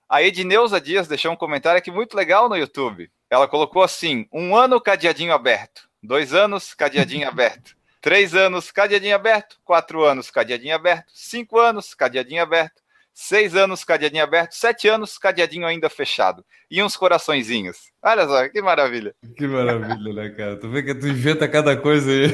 A Edneuza Dias deixou um comentário aqui muito legal no YouTube. Ela colocou assim: um ano cadeadinho aberto, dois anos cadeadinho aberto. Três anos, cadeadinho aberto. Quatro anos, cadeadinho aberto. Cinco anos, cadeadinho aberto. Seis anos, cadeadinho aberto. Sete anos, cadeadinho ainda fechado. E uns coraçõezinhos. Olha só, que maravilha. Que maravilha, né, cara? Tu vê que tu inventa cada coisa aí.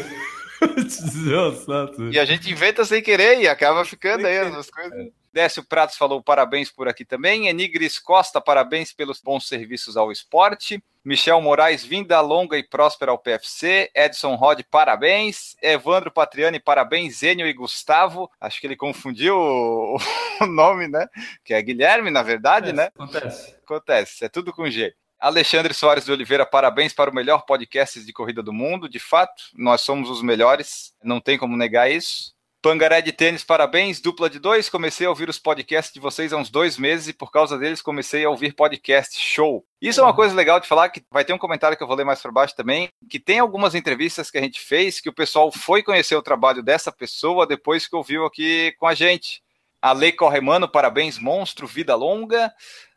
e a gente inventa sem querer e acaba ficando aí as coisas. Décio Pratos falou parabéns por aqui também. Enigris Costa, parabéns pelos bons serviços ao esporte. Michel Moraes, vinda longa e próspera ao PFC. Edson Rod, parabéns. Evandro Patriani, parabéns. Enio e Gustavo. Acho que ele confundiu o, o nome, né? Que é Guilherme, na verdade, acontece, né? Acontece. Acontece, é tudo com G. Alexandre Soares de Oliveira, parabéns para o melhor podcast de corrida do mundo. De fato, nós somos os melhores, não tem como negar isso. Pangaré de tênis, parabéns, dupla de dois. Comecei a ouvir os podcasts de vocês há uns dois meses e por causa deles comecei a ouvir podcast. Show! Isso é uma coisa legal de falar, que vai ter um comentário que eu vou ler mais para baixo também, que tem algumas entrevistas que a gente fez que o pessoal foi conhecer o trabalho dessa pessoa depois que ouviu aqui com a gente. A Lei Corremano, parabéns, monstro, vida longa.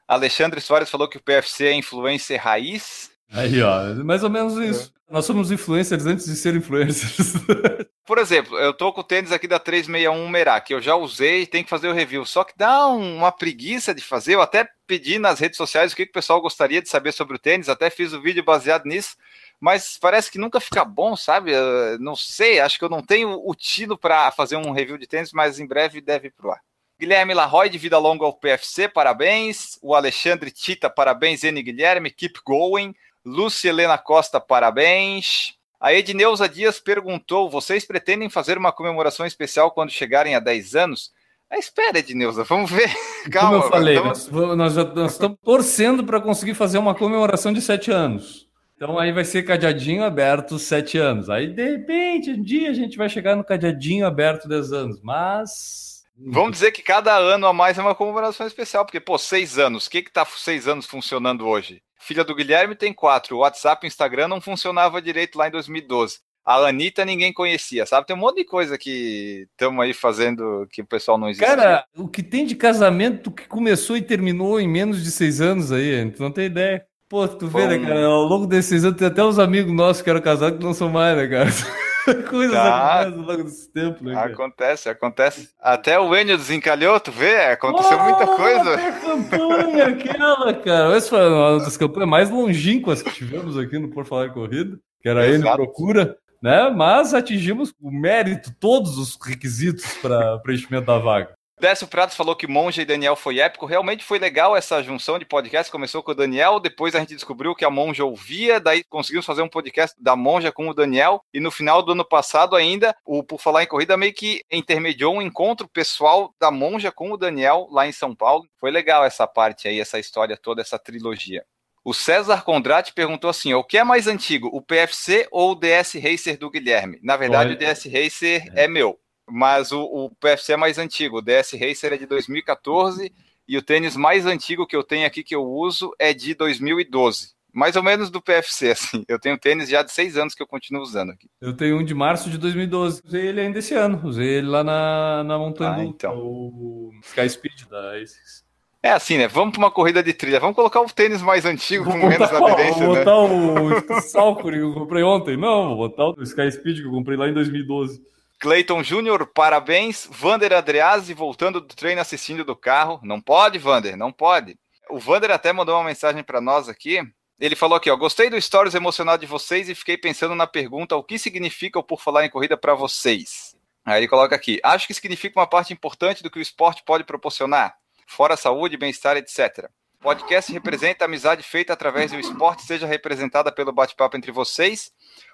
Alexandre Soares falou que o PFC é influencer raiz. Aí, ó, mais ou menos isso. Nós somos influencers antes de ser influencers. Por exemplo, eu tô com o tênis aqui da 361 Merak, que eu já usei e tem que fazer o review. Só que dá um, uma preguiça de fazer. Eu até pedi nas redes sociais o que, que o pessoal gostaria de saber sobre o tênis, até fiz o um vídeo baseado nisso, mas parece que nunca fica bom, sabe? Eu não sei, acho que eu não tenho o tino para fazer um review de tênis, mas em breve deve ir pro ar. Guilherme Larroy, de vida longa ao PFC, parabéns. O Alexandre Tita, parabéns. N. Guilherme, keep going. Lúcia Helena Costa, parabéns. A Edneuza Dias perguntou: vocês pretendem fazer uma comemoração especial quando chegarem a 10 anos? Ah, espera, Edneuza, vamos ver. Calma, Como eu falei, nós, nós, já, nós estamos torcendo para conseguir fazer uma comemoração de 7 anos. Então aí vai ser cadeadinho aberto 7 anos. Aí, de repente, um dia a gente vai chegar no cadeadinho aberto 10 anos. Mas. Vamos dizer que cada ano a mais é uma comemoração especial, porque, pô, seis anos, o que que tá seis anos funcionando hoje? filha do Guilherme tem quatro. O WhatsApp e o Instagram não funcionava direito lá em 2012. A Anitta ninguém conhecia, sabe? Tem um monte de coisa que estamos aí fazendo que o pessoal não existe. Cara, o que tem de casamento que começou e terminou em menos de seis anos aí, gente não tem ideia. Pô, tu vê, né, cara? Ao longo desses anos tem até uns amigos nossos que eram casados que não são mais, né, cara? Coisas tá. acontecem ao longo desse tempo, né? Cara? Acontece, acontece. Até o Enio desencalhou, tu vê? Aconteceu oh, muita coisa. Campanha aquela, cara. Essa foi uma das campanhas mais longínquas que tivemos aqui no Por Falar em Corrida, que era Exato. Enio Procura. Né? Mas atingimos o mérito, todos os requisitos para preenchimento da vaga. Décio Pratos falou que Monja e Daniel foi épico. Realmente foi legal essa junção de podcast. Começou com o Daniel, depois a gente descobriu que a Monja ouvia, daí conseguimos fazer um podcast da Monja com o Daniel. E no final do ano passado ainda, o Por Falar em Corrida meio que intermediou um encontro pessoal da Monja com o Daniel lá em São Paulo. Foi legal essa parte aí, essa história toda, essa trilogia. O César Condrati perguntou assim: o que é mais antigo, o PFC ou o DS Racer do Guilherme? Na verdade, Olha. o DS Racer é, é meu mas o, o PFC é mais antigo. O DS Racer é de 2014 e o tênis mais antigo que eu tenho aqui que eu uso é de 2012. Mais ou menos do PFC, assim. Eu tenho tênis já de seis anos que eu continuo usando aqui. Eu tenho um de março de 2012. Usei ele ainda esse ano. Usei ele lá na, na montanha ah, do então. o Sky Speed da ASICS. É assim, né? Vamos para uma corrida de trilha. Vamos colocar o tênis mais antigo com menos aderência, vou né? botar o Salcori que eu comprei ontem. Não, vou botar o Sky Speed que eu comprei lá em 2012. Cleiton Júnior, parabéns. Vander Adreazzi voltando do treino assistindo do carro. Não pode, Vander, não pode. O Vander até mandou uma mensagem para nós aqui. Ele falou aqui, ó, gostei do stories emocionado de vocês e fiquei pensando na pergunta o que significa o por falar em corrida para vocês. Aí ele coloca aqui, acho que significa uma parte importante do que o esporte pode proporcionar, fora saúde, bem-estar, etc. Podcast representa a amizade feita através do esporte, seja representada pelo bate-papo entre vocês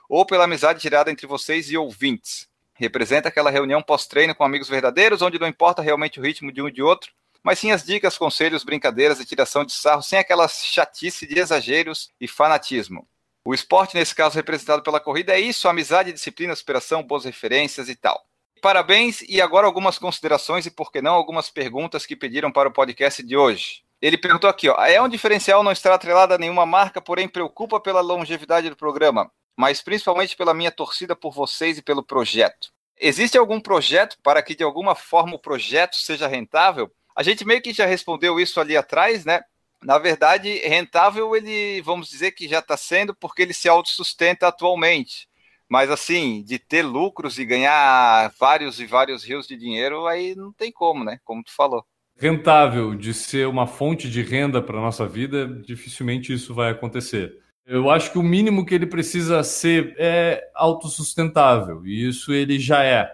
ou pela amizade tirada entre vocês e ouvintes. Representa aquela reunião pós-treino com amigos verdadeiros, onde não importa realmente o ritmo de um e de outro, mas sim as dicas, conselhos, brincadeiras e tiração de sarro, sem aquela chatice de exageros e fanatismo. O esporte, nesse caso representado pela corrida, é isso: amizade, disciplina, superação, boas referências e tal. Parabéns e agora algumas considerações e, por que não, algumas perguntas que pediram para o podcast de hoje. Ele perguntou aqui: ó, é um diferencial não estar atrelado a nenhuma marca, porém preocupa pela longevidade do programa mas principalmente pela minha torcida por vocês e pelo projeto. Existe algum projeto para que de alguma forma o projeto seja rentável? A gente meio que já respondeu isso ali atrás, né? Na verdade, rentável ele, vamos dizer que já está sendo porque ele se autossustenta atualmente. Mas assim, de ter lucros e ganhar vários e vários rios de dinheiro, aí não tem como, né? Como tu falou. Rentável de ser uma fonte de renda para nossa vida, dificilmente isso vai acontecer. Eu acho que o mínimo que ele precisa ser é autossustentável, e isso ele já é.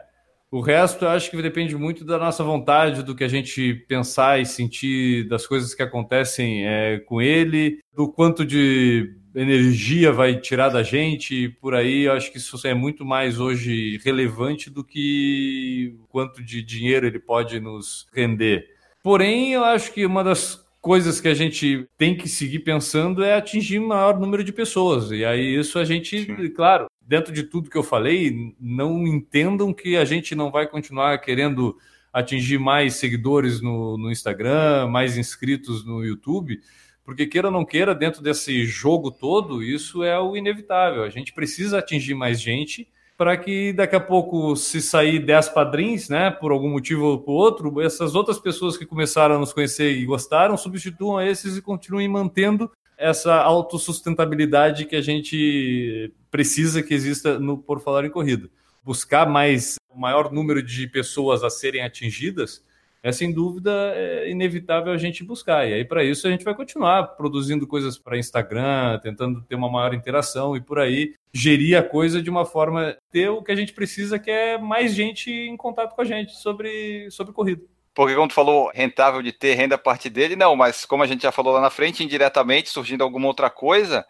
O resto eu acho que depende muito da nossa vontade, do que a gente pensar e sentir, das coisas que acontecem é, com ele, do quanto de energia vai tirar da gente, por aí eu acho que isso é muito mais hoje relevante do que quanto de dinheiro ele pode nos render. Porém, eu acho que uma das coisas que a gente tem que seguir pensando é atingir um maior número de pessoas. E aí isso a gente, Sim. claro, dentro de tudo que eu falei, não entendam que a gente não vai continuar querendo atingir mais seguidores no, no Instagram, mais inscritos no YouTube, porque queira ou não queira, dentro desse jogo todo, isso é o inevitável. A gente precisa atingir mais gente para que daqui a pouco, se sair 10 padrinhos, né, por algum motivo ou por outro, essas outras pessoas que começaram a nos conhecer e gostaram substituam esses e continuem mantendo essa autossustentabilidade que a gente precisa que exista no Por Falar em Corrida. Buscar mais, maior número de pessoas a serem atingidas é sem dúvida é inevitável a gente buscar. E aí, para isso, a gente vai continuar produzindo coisas para Instagram, tentando ter uma maior interação e por aí gerir a coisa de uma forma ter o que a gente precisa, que é mais gente em contato com a gente sobre, sobre corrida. Porque, como tu falou, rentável de ter renda a partir dele, não, mas como a gente já falou lá na frente, indiretamente, surgindo alguma outra coisa,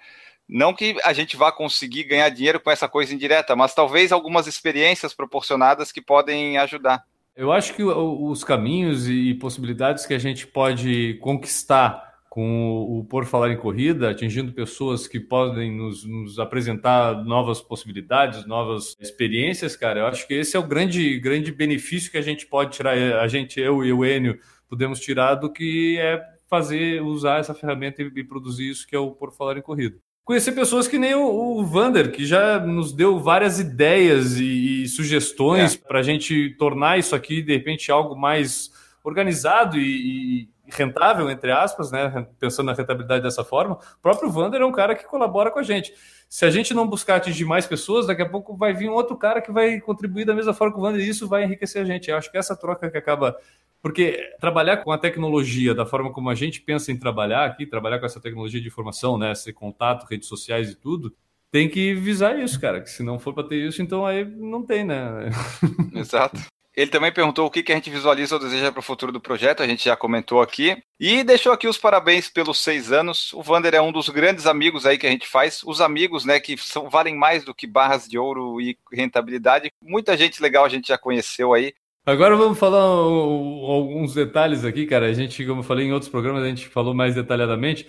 não que a gente vá conseguir ganhar dinheiro com essa coisa indireta, mas talvez algumas experiências proporcionadas que podem ajudar. Eu acho que os caminhos e possibilidades que a gente pode conquistar com o Por Falar em Corrida, atingindo pessoas que podem nos, nos, apresentar novas possibilidades, novas experiências, cara, eu acho que esse é o grande, grande benefício que a gente pode tirar, a gente, eu e o Enio, podemos tirar do que é fazer, usar essa ferramenta e, e produzir isso que é o Por Falar em Corrida conhecer pessoas que nem o, o Vander, que já nos deu várias ideias e, e sugestões é. para a gente tornar isso aqui, de repente, algo mais organizado e, rentável, entre aspas, né? Pensando na rentabilidade dessa forma, o próprio Vander é um cara que colabora com a gente. Se a gente não buscar atingir mais pessoas, daqui a pouco vai vir um outro cara que vai contribuir da mesma forma que o Vander e isso vai enriquecer a gente. Eu acho que essa troca que acaba. Porque trabalhar com a tecnologia da forma como a gente pensa em trabalhar aqui, trabalhar com essa tecnologia de informação, né? Ser contato, redes sociais e tudo, tem que visar isso, cara. Que se não for para ter isso, então aí não tem, né? Exato. Ele também perguntou o que, que a gente visualiza ou deseja para o futuro do projeto, a gente já comentou aqui. E deixou aqui os parabéns pelos seis anos. O Vander é um dos grandes amigos aí que a gente faz. Os amigos, né, que são, valem mais do que barras de ouro e rentabilidade. Muita gente legal a gente já conheceu aí. Agora vamos falar alguns detalhes aqui, cara. A gente, como eu falei em outros programas, a gente falou mais detalhadamente.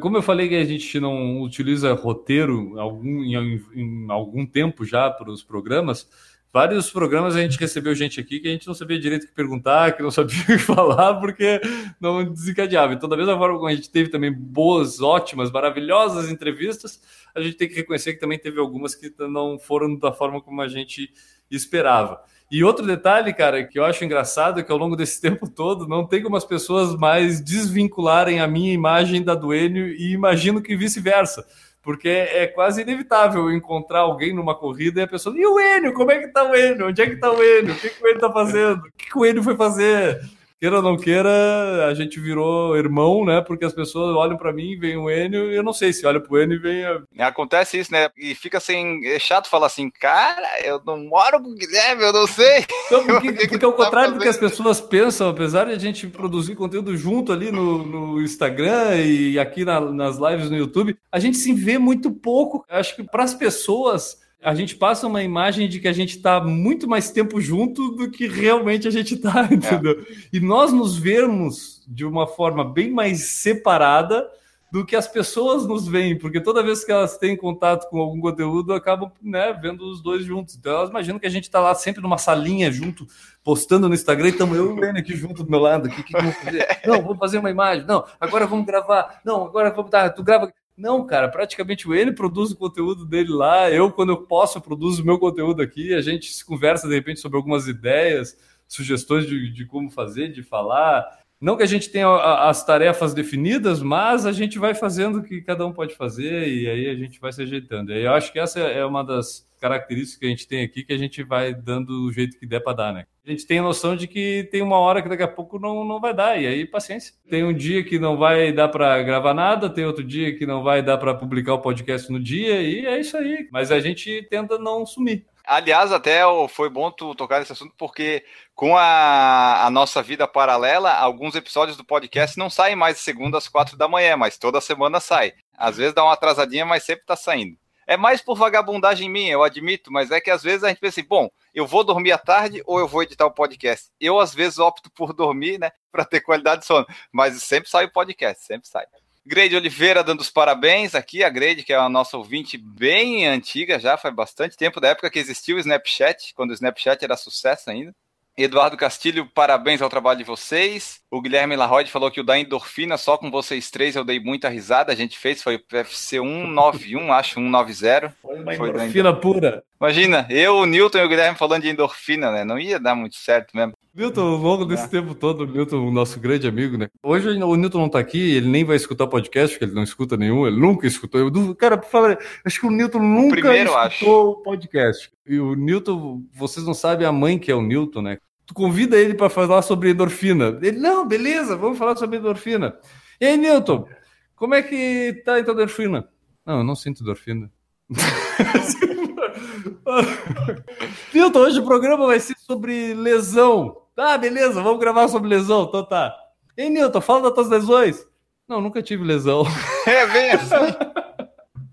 Como eu falei que a gente não utiliza roteiro algum, em, em algum tempo já para os programas, vários programas a gente recebeu gente aqui que a gente não sabia direito o que perguntar, que não sabia o que falar, porque não desencadeava. Então, da mesma forma como a gente teve também boas, ótimas, maravilhosas entrevistas, a gente tem que reconhecer que também teve algumas que não foram da forma como a gente esperava. E outro detalhe, cara, que eu acho engraçado é que ao longo desse tempo todo não tem como as pessoas mais desvincularem a minha imagem da do Enio e imagino que vice-versa porque é quase inevitável encontrar alguém numa corrida e a pessoa, e o Enio, como é que tá o Enio? Onde é que tá o Enio? O que, que o Enio tá fazendo? O que, que o Enio foi fazer? Queira ou não queira, a gente virou irmão, né? Porque as pessoas olham para mim, vem o Enio, e eu não sei se olha pro Enio e vem. A... Acontece isso, né? E fica assim, é chato falar assim, cara, eu não moro com o Guilherme, eu não sei. Não, porque, que porque ao tá contrário do que as pessoas pensam, apesar de a gente produzir conteúdo junto ali no, no Instagram e aqui na, nas lives no YouTube, a gente se vê muito pouco. Acho que para as pessoas a gente passa uma imagem de que a gente está muito mais tempo junto do que realmente a gente está, entendeu? É. E nós nos vermos de uma forma bem mais separada do que as pessoas nos veem, porque toda vez que elas têm contato com algum conteúdo, acabam né, vendo os dois juntos. Então elas imaginam que a gente está lá sempre numa salinha junto, postando no Instagram, e estamos eu e o Lênin aqui junto do meu lado. O que, que vamos fazer? Não, vamos fazer uma imagem. Não, agora vamos gravar. Não, agora vamos. Tá, tu grava. Não, cara, praticamente ele produz o conteúdo dele lá, eu, quando eu posso, eu produzo o meu conteúdo aqui, a gente se conversa de repente sobre algumas ideias, sugestões de, de como fazer, de falar. Não que a gente tenha as tarefas definidas, mas a gente vai fazendo o que cada um pode fazer e aí a gente vai se ajeitando. E eu acho que essa é uma das características que a gente tem aqui que a gente vai dando o jeito que der para dar, né? A gente tem a noção de que tem uma hora que daqui a pouco não, não vai dar, e aí paciência. Tem um dia que não vai dar para gravar nada, tem outro dia que não vai dar para publicar o podcast no dia, e é isso aí. Mas a gente tenta não sumir. Aliás, até foi bom tu tocar nesse assunto, porque com a, a, nossa vida paralela, alguns episódios do podcast não saem mais de segunda às quatro da manhã, mas toda semana sai. Às vezes dá uma atrasadinha, mas sempre tá saindo. É mais por vagabundagem minha, eu admito, mas é que às vezes a gente pensa assim, bom, eu vou dormir à tarde ou eu vou editar o podcast? Eu às vezes opto por dormir, né, para ter qualidade de sono, mas sempre sai o podcast, sempre sai. Grade Oliveira dando os parabéns aqui, a Grade, que é a nossa ouvinte bem antiga já, faz bastante tempo, da época que existiu o Snapchat, quando o Snapchat era sucesso ainda. Eduardo Castilho, parabéns ao trabalho de vocês. O Guilherme Larroide falou que o da endorfina, só com vocês três, eu dei muita risada. A gente fez, foi o PFC 191, acho, 190. Foi uma foi endorfina pura. Imagina, eu, o Newton e o Guilherme falando de endorfina, né? Não ia dar muito certo mesmo. Newton, ao longo desse é. tempo todo, o Newton, o nosso grande amigo, né? Hoje o Newton não tá aqui, ele nem vai escutar podcast, porque ele não escuta nenhum, ele nunca escutou. Eu, cara, por favor, acho que o Newton nunca o primeiro, escutou o podcast. E o Newton, vocês não sabem a mãe que é o Newton, né? tu convida ele para falar sobre endorfina. Ele, não, beleza, vamos falar sobre endorfina. E aí, Newton, como é que tá a tua endorfina? Não, eu não sinto endorfina. Newton, hoje o programa vai ser sobre lesão. Tá, beleza, vamos gravar sobre lesão, então tá. Ei, Newton, fala das tuas lesões. Não, nunca tive lesão. É bem assim.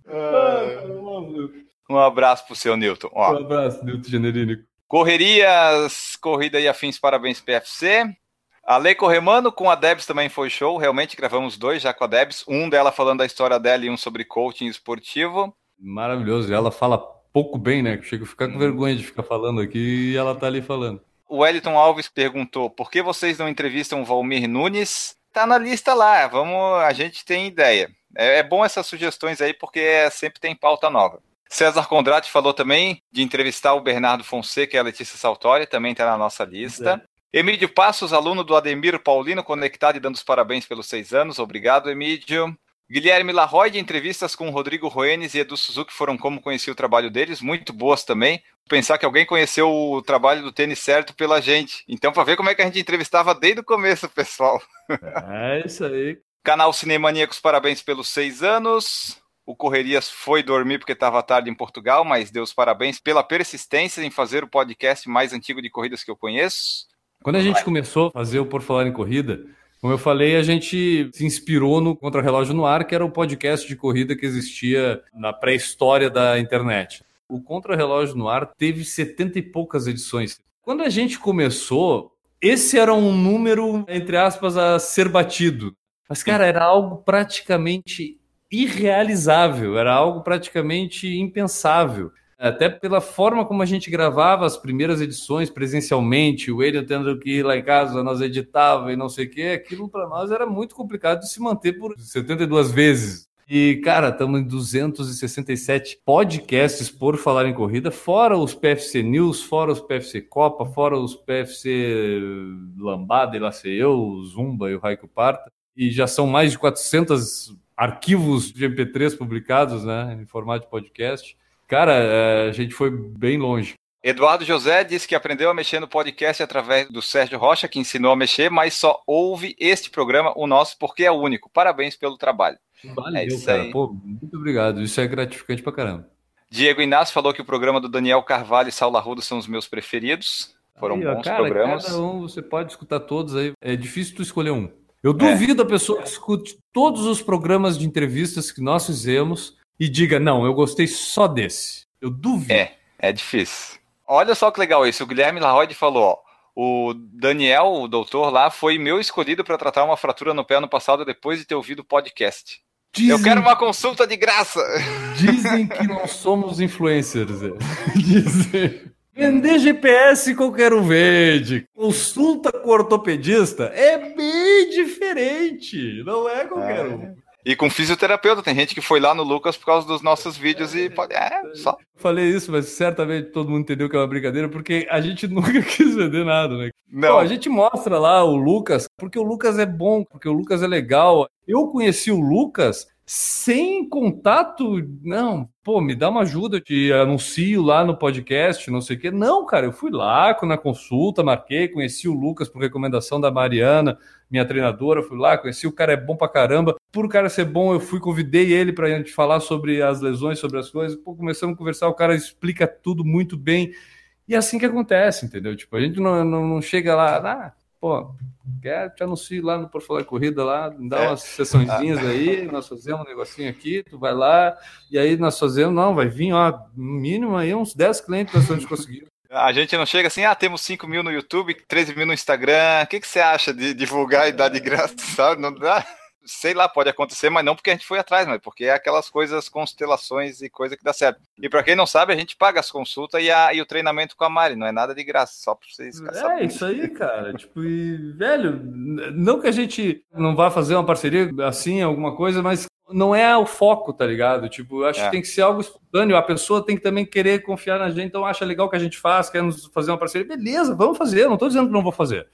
um abraço pro seu Newton. Ó. Um abraço, Newton Generínico. Correrias, corrida e afins, parabéns PFC. A Lei Corremano com a Debs também foi show. Realmente gravamos dois já com a Debs. Um dela falando da história dela e um sobre coaching esportivo. Maravilhoso. Ela fala pouco bem, né? Chego a ficar com vergonha de ficar falando aqui e ela tá ali falando. O Wellington Alves perguntou: por que vocês não entrevistam o Valmir Nunes? Tá na lista lá. Vamos, a gente tem ideia. É, é bom essas sugestões aí porque sempre tem pauta nova. César Condrati falou também de entrevistar o Bernardo Fonseca e a Letícia Saltori, também está na nossa lista. É. Emílio Passos, aluno do Ademir Paulino, conectado e dando os parabéns pelos seis anos. Obrigado, Emílio. Guilherme Larroy, de entrevistas com Rodrigo Roenes e Edu Suzuki foram como conheci o trabalho deles, muito boas também. Pensar que alguém conheceu o trabalho do tênis certo pela gente. Então, para ver como é que a gente entrevistava desde o começo, pessoal. É isso aí. Canal Cinemaníacos, parabéns pelos seis anos. O Correrias foi dormir porque estava tarde em Portugal, mas deu os parabéns pela persistência em fazer o podcast mais antigo de corridas que eu conheço. Quando a gente começou a fazer o Por Falar em Corrida, como eu falei, a gente se inspirou no Contra Relógio no Ar, que era o podcast de corrida que existia na pré-história da internet. O Contra Relógio no Ar teve setenta e poucas edições. Quando a gente começou, esse era um número, entre aspas, a ser batido. Mas, cara, era algo praticamente irrealizável, era algo praticamente impensável. Até pela forma como a gente gravava as primeiras edições presencialmente, o William tendo que ir lá em casa, nós editava e não sei o quê, aquilo para nós era muito complicado de se manter por 72 vezes. E, cara, estamos em 267 podcasts por falar em corrida, fora os PFC News, fora os PFC Copa, fora os PFC Lambada e lá sei eu, Zumba e o Raico Parta. E já são mais de 400 arquivos de MP3 publicados, né, em formato de podcast. Cara, é, a gente foi bem longe. Eduardo José disse que aprendeu a mexer no podcast através do Sérgio Rocha, que ensinou a mexer, mas só ouve este programa, o nosso, porque é o único. Parabéns pelo trabalho. Valeu, é cara. Aí. Pô, muito obrigado. Isso é gratificante pra caramba. Diego Inácio falou que o programa do Daniel Carvalho e Saulo Arruda são os meus preferidos. Foram aí, bons cara, programas. Cada um, você pode escutar todos aí. É difícil tu escolher um. Eu duvido é. a pessoa que escute todos os programas de entrevistas que nós fizemos e diga, não, eu gostei só desse. Eu duvido. É, é difícil. Olha só que legal isso. O Guilherme Larroide falou, ó, o Daniel, o doutor lá, foi meu escolhido para tratar uma fratura no pé ano passado depois de ter ouvido o podcast. Dizem... Eu quero uma consulta de graça. Dizem que não somos influencers. É. Dizem. Vender GPS qualquer um vende. Consulta com ortopedista é bem diferente. Não é qualquer é. E com fisioterapeuta, tem gente que foi lá no Lucas por causa dos nossos vídeos e pode. É, só. Falei isso, mas certamente todo mundo entendeu que é uma brincadeira, porque a gente nunca quis vender nada, né? Não. Pô, a gente mostra lá o Lucas, porque o Lucas é bom, porque o Lucas é legal. Eu conheci o Lucas sem contato, não, pô, me dá uma ajuda, eu te anuncio lá no podcast, não sei o quê. Não, cara, eu fui lá na consulta, marquei, conheci o Lucas por recomendação da Mariana, minha treinadora, fui lá, conheci o cara, é bom pra caramba. Por o cara ser bom, eu fui, convidei ele pra gente falar sobre as lesões, sobre as coisas. Pô, começamos a conversar, o cara explica tudo muito bem. E é assim que acontece, entendeu? Tipo, a gente não, não, não chega lá, ah, pô, quer te anuncio lá no Por Falar Corrida lá, dá é. umas sessõezinhas aí, nós fazemos um negocinho aqui, tu vai lá, e aí nós fazemos, não, vai vir, ó, no mínimo aí uns 10 clientes nós vamos conseguir. A gente não chega assim, ah, temos 5 mil no YouTube, 13 mil no Instagram, o que, que você acha de divulgar e dar de graça, sabe? Não dá sei lá, pode acontecer, mas não porque a gente foi atrás, mas porque é aquelas coisas, constelações e coisa que dá certo. E para quem não sabe, a gente paga as consultas e, a, e o treinamento com a Mari, não é nada de graça, só para vocês É isso aí, cara. tipo, e, velho, não que a gente não vá fazer uma parceria assim, alguma coisa, mas não é o foco, tá ligado? Tipo, acho é. que tem que ser algo espontâneo. A pessoa tem que também querer confiar na gente, então acha legal que a gente faz, quer fazer uma parceria. Beleza, vamos fazer. não tô dizendo que não vou fazer.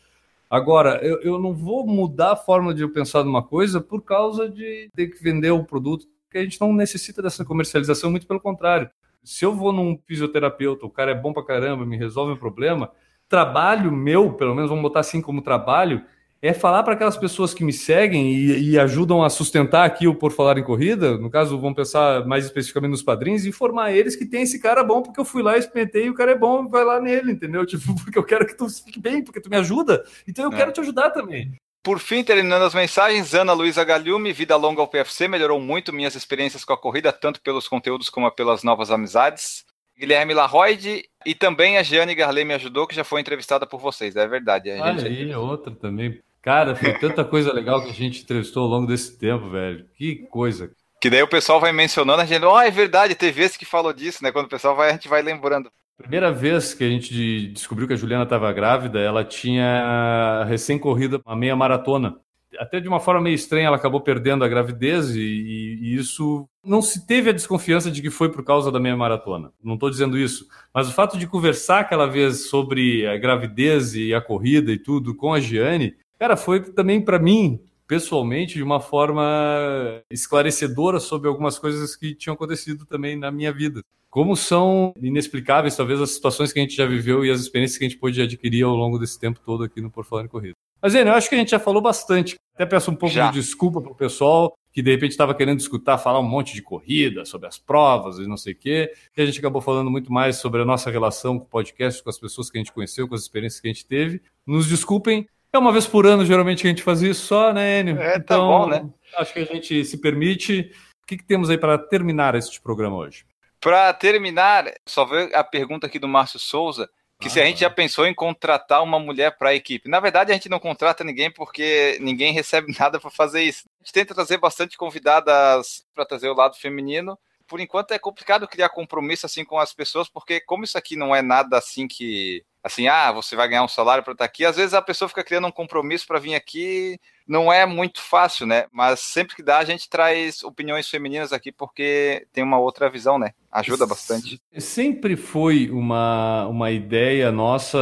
Agora, eu, eu não vou mudar a forma de eu pensar numa coisa por causa de ter que vender o produto, porque a gente não necessita dessa comercialização, muito pelo contrário. Se eu vou num fisioterapeuta, o cara é bom pra caramba, me resolve um problema, trabalho meu, pelo menos vamos botar assim como trabalho, é falar para aquelas pessoas que me seguem e, e, ajudam a sustentar aqui o Por Falar em Corrida, no caso, vamos pensar mais especificamente nos padrinhos, informar eles que tem esse cara bom, porque eu fui lá, experimentei, e o cara é bom, vai lá nele, entendeu? Tipo, porque eu quero que tu fique bem, porque tu me ajuda, então eu é. quero te ajudar também. Por fim, terminando as mensagens, Ana Luísa Galhume, vida longa ao PFC, melhorou muito minhas experiências com a corrida, tanto pelos conteúdos como pelas novas amizades. Guilherme Larroide e também a Jeane Garley me ajudou, que já foi entrevistada por vocês, é verdade. A Olha gente... aí, outra também. Cara, foi tanta coisa legal que a gente entrevistou ao longo desse tempo, velho. Que coisa. Que daí o pessoal vai mencionando, a gente, ó, oh, é verdade, teve esse que falou disso, né? Quando o pessoal vai, a gente vai lembrando. Primeira vez que a gente descobriu que a Juliana estava grávida, ela tinha recém corrido uma meia maratona. até de uma forma meio estranha, ela acabou perdendo a gravidez e, e, isso não se teve a desconfiança de que foi por causa da minha maratona. Não estou dizendo isso, mas o fato de conversar aquela vez sobre a gravidez e a corrida e tudo com a Giane, cara, foi também para mim pessoalmente de uma forma esclarecedora sobre algumas coisas que tinham acontecido também na minha vida. Como são inexplicáveis, talvez, as situações que a gente já viveu e as experiências que a gente pôde adquirir ao longo desse tempo todo aqui no Por Falar em Corrida. Mas, Enio, eu acho que a gente já falou bastante. Até peço um pouco já. de desculpa para o pessoal que de repente estava querendo escutar falar um monte de corrida, sobre as provas e não sei o quê. E a gente acabou falando muito mais sobre a nossa relação com o podcast, com as pessoas que a gente conheceu, com as experiências que a gente teve. Nos desculpem, é uma vez por ano, geralmente, que a gente faz isso só, né, Enio? É, tá então, bom, né? Acho que a gente se permite. O que, que temos aí para terminar este programa hoje? Para terminar, só ver a pergunta aqui do Márcio Souza que ah, se a gente já pensou em contratar uma mulher para a equipe. Na verdade, a gente não contrata ninguém porque ninguém recebe nada para fazer isso. A gente tenta trazer bastante convidadas para trazer o lado feminino. Por enquanto é complicado criar compromisso assim com as pessoas, porque como isso aqui não é nada assim que assim, ah, você vai ganhar um salário para estar aqui. Às vezes a pessoa fica criando um compromisso para vir aqui, não é muito fácil, né? Mas sempre que dá, a gente traz opiniões femininas aqui porque tem uma outra visão, né? Ajuda bastante. Sempre foi uma, uma ideia nossa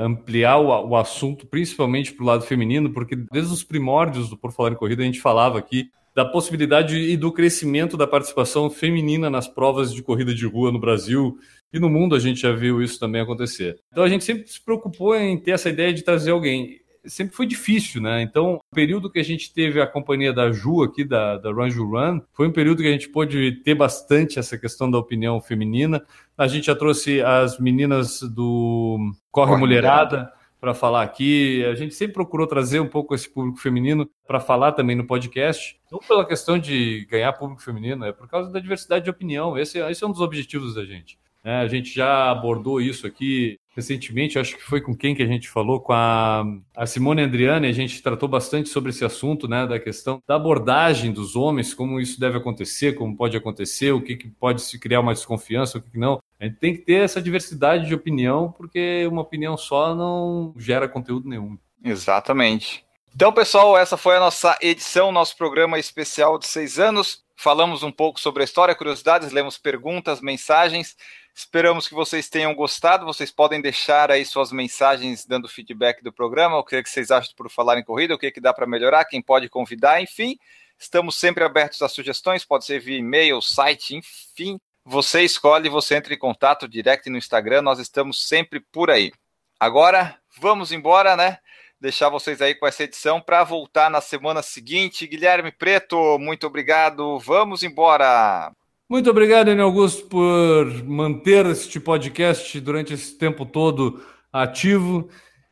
ampliar o, o assunto, principalmente para o lado feminino, porque desde os primórdios do Por Falar em Corrida a gente falava aqui da possibilidade e do crescimento da participação feminina nas provas de corrida de rua no Brasil e no mundo a gente já viu isso também acontecer. Então a gente sempre se preocupou em ter essa ideia de trazer alguém. Sempre foi difícil, né? Então, o período que a gente teve a companhia da Ju aqui, da, da Run Ju Run, foi um período que a gente pôde ter bastante essa questão da opinião feminina. A gente já trouxe as meninas do Corre, Corre Mulherada. Mulherada para falar aqui. A gente sempre procurou trazer um pouco esse público feminino para falar também no podcast. Não pela questão de ganhar público feminino, é por causa da diversidade de opinião. Esse, esse é um dos objetivos da gente. É, a gente já abordou isso aqui recentemente, acho que foi com quem que a gente falou, com a, a Simone Andriani, a gente tratou bastante sobre esse assunto, né, da questão da abordagem dos homens, como isso deve acontecer, como pode acontecer, o que, que pode se criar uma desconfiança, o que, que não. A gente tem que ter essa diversidade de opinião, porque uma opinião só não gera conteúdo nenhum. Exatamente. Então, pessoal, essa foi a nossa edição, nosso programa especial de seis anos. Falamos um pouco sobre a história, curiosidades, lemos perguntas, mensagens. Esperamos que vocês tenham gostado. Vocês podem deixar aí suas mensagens dando feedback do programa, o que, é que vocês acham por falar em corrida, o que, é que dá para melhorar, quem pode convidar, enfim. Estamos sempre abertos a sugestões, pode ser via e-mail, site, enfim. Você escolhe, você entra em contato direct no Instagram, nós estamos sempre por aí. Agora, vamos embora, né? Deixar vocês aí com essa edição para voltar na semana seguinte. Guilherme Preto, muito obrigado. Vamos embora. Muito obrigado, Enio Augusto, por manter este podcast durante esse tempo todo ativo.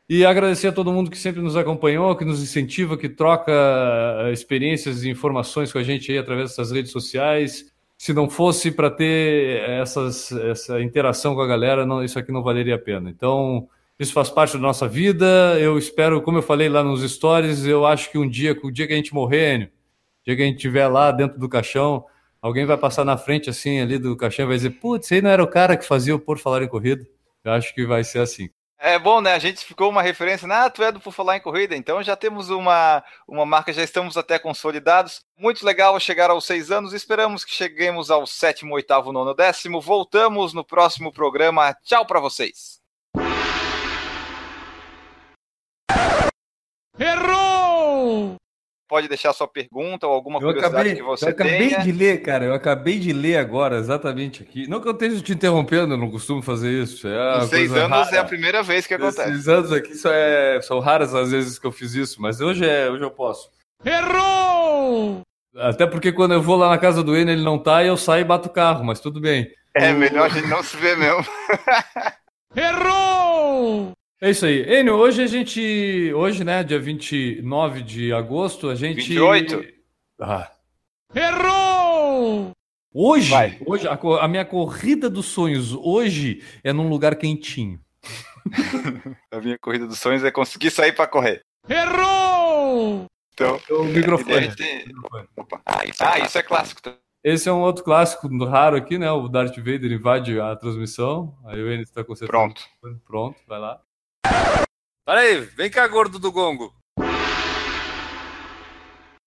E agradecer a todo mundo que sempre nos acompanhou, que nos incentiva, que troca eh, experiências e informações com a gente aí através dessas redes sociais. Se não fosse para ter essas, essa interação com a galera, não, isso aqui não valeria a pena. Então, isso faz parte da nossa vida. Eu espero, como eu falei lá nos stories, eu acho que um dia, o dia que a gente morrer, Enio, o dia que a gente estiver lá dentro do caixão, Alguém vai passar na frente assim ali do caixão e vai dizer: Putz, aí não era o cara que fazia o Por Falar em Corrida? Eu acho que vai ser assim. É bom, né? A gente ficou uma referência, né? Ah, tu é do Por Falar em Corrida, então já temos uma, uma marca, já estamos até consolidados. Muito legal chegar aos seis anos, esperamos que cheguemos ao sétimo, oitavo, nono, décimo. Voltamos no próximo programa. Tchau para vocês. Errou! Pode deixar sua pergunta ou alguma eu curiosidade acabei, que você. Eu acabei tenha. de ler, cara, eu acabei de ler agora, exatamente aqui. Não que eu esteja te interrompendo, eu não costumo fazer isso. É seis anos rara. é a primeira vez que acontece. Seis anos aqui só é, são raras as vezes que eu fiz isso, mas hoje, é, hoje eu posso. Errou! Até porque quando eu vou lá na casa do Enio, ele não tá e eu saio e bato o carro, mas tudo bem. É, melhor a gente não se ver mesmo. Errou! É isso aí. Enio, hoje a gente. Hoje, né, dia 29 de agosto, a gente. 28? Ah. Errou! Hoje, Vai. hoje a, a, minha corrida dos sonhos hoje é num lugar quentinho. a minha corrida dos sonhos é conseguir sair para correr. Errou! Então, o microfone. Opa. Ah, isso, ah, isso é clássico. Esse é um outro clássico raro aqui, né? O Darth Vader invade a transmissão. Aí o Enio está consertando. Pronto. Pronto, vai lá. Para aí, vem cá, gordo do gongo.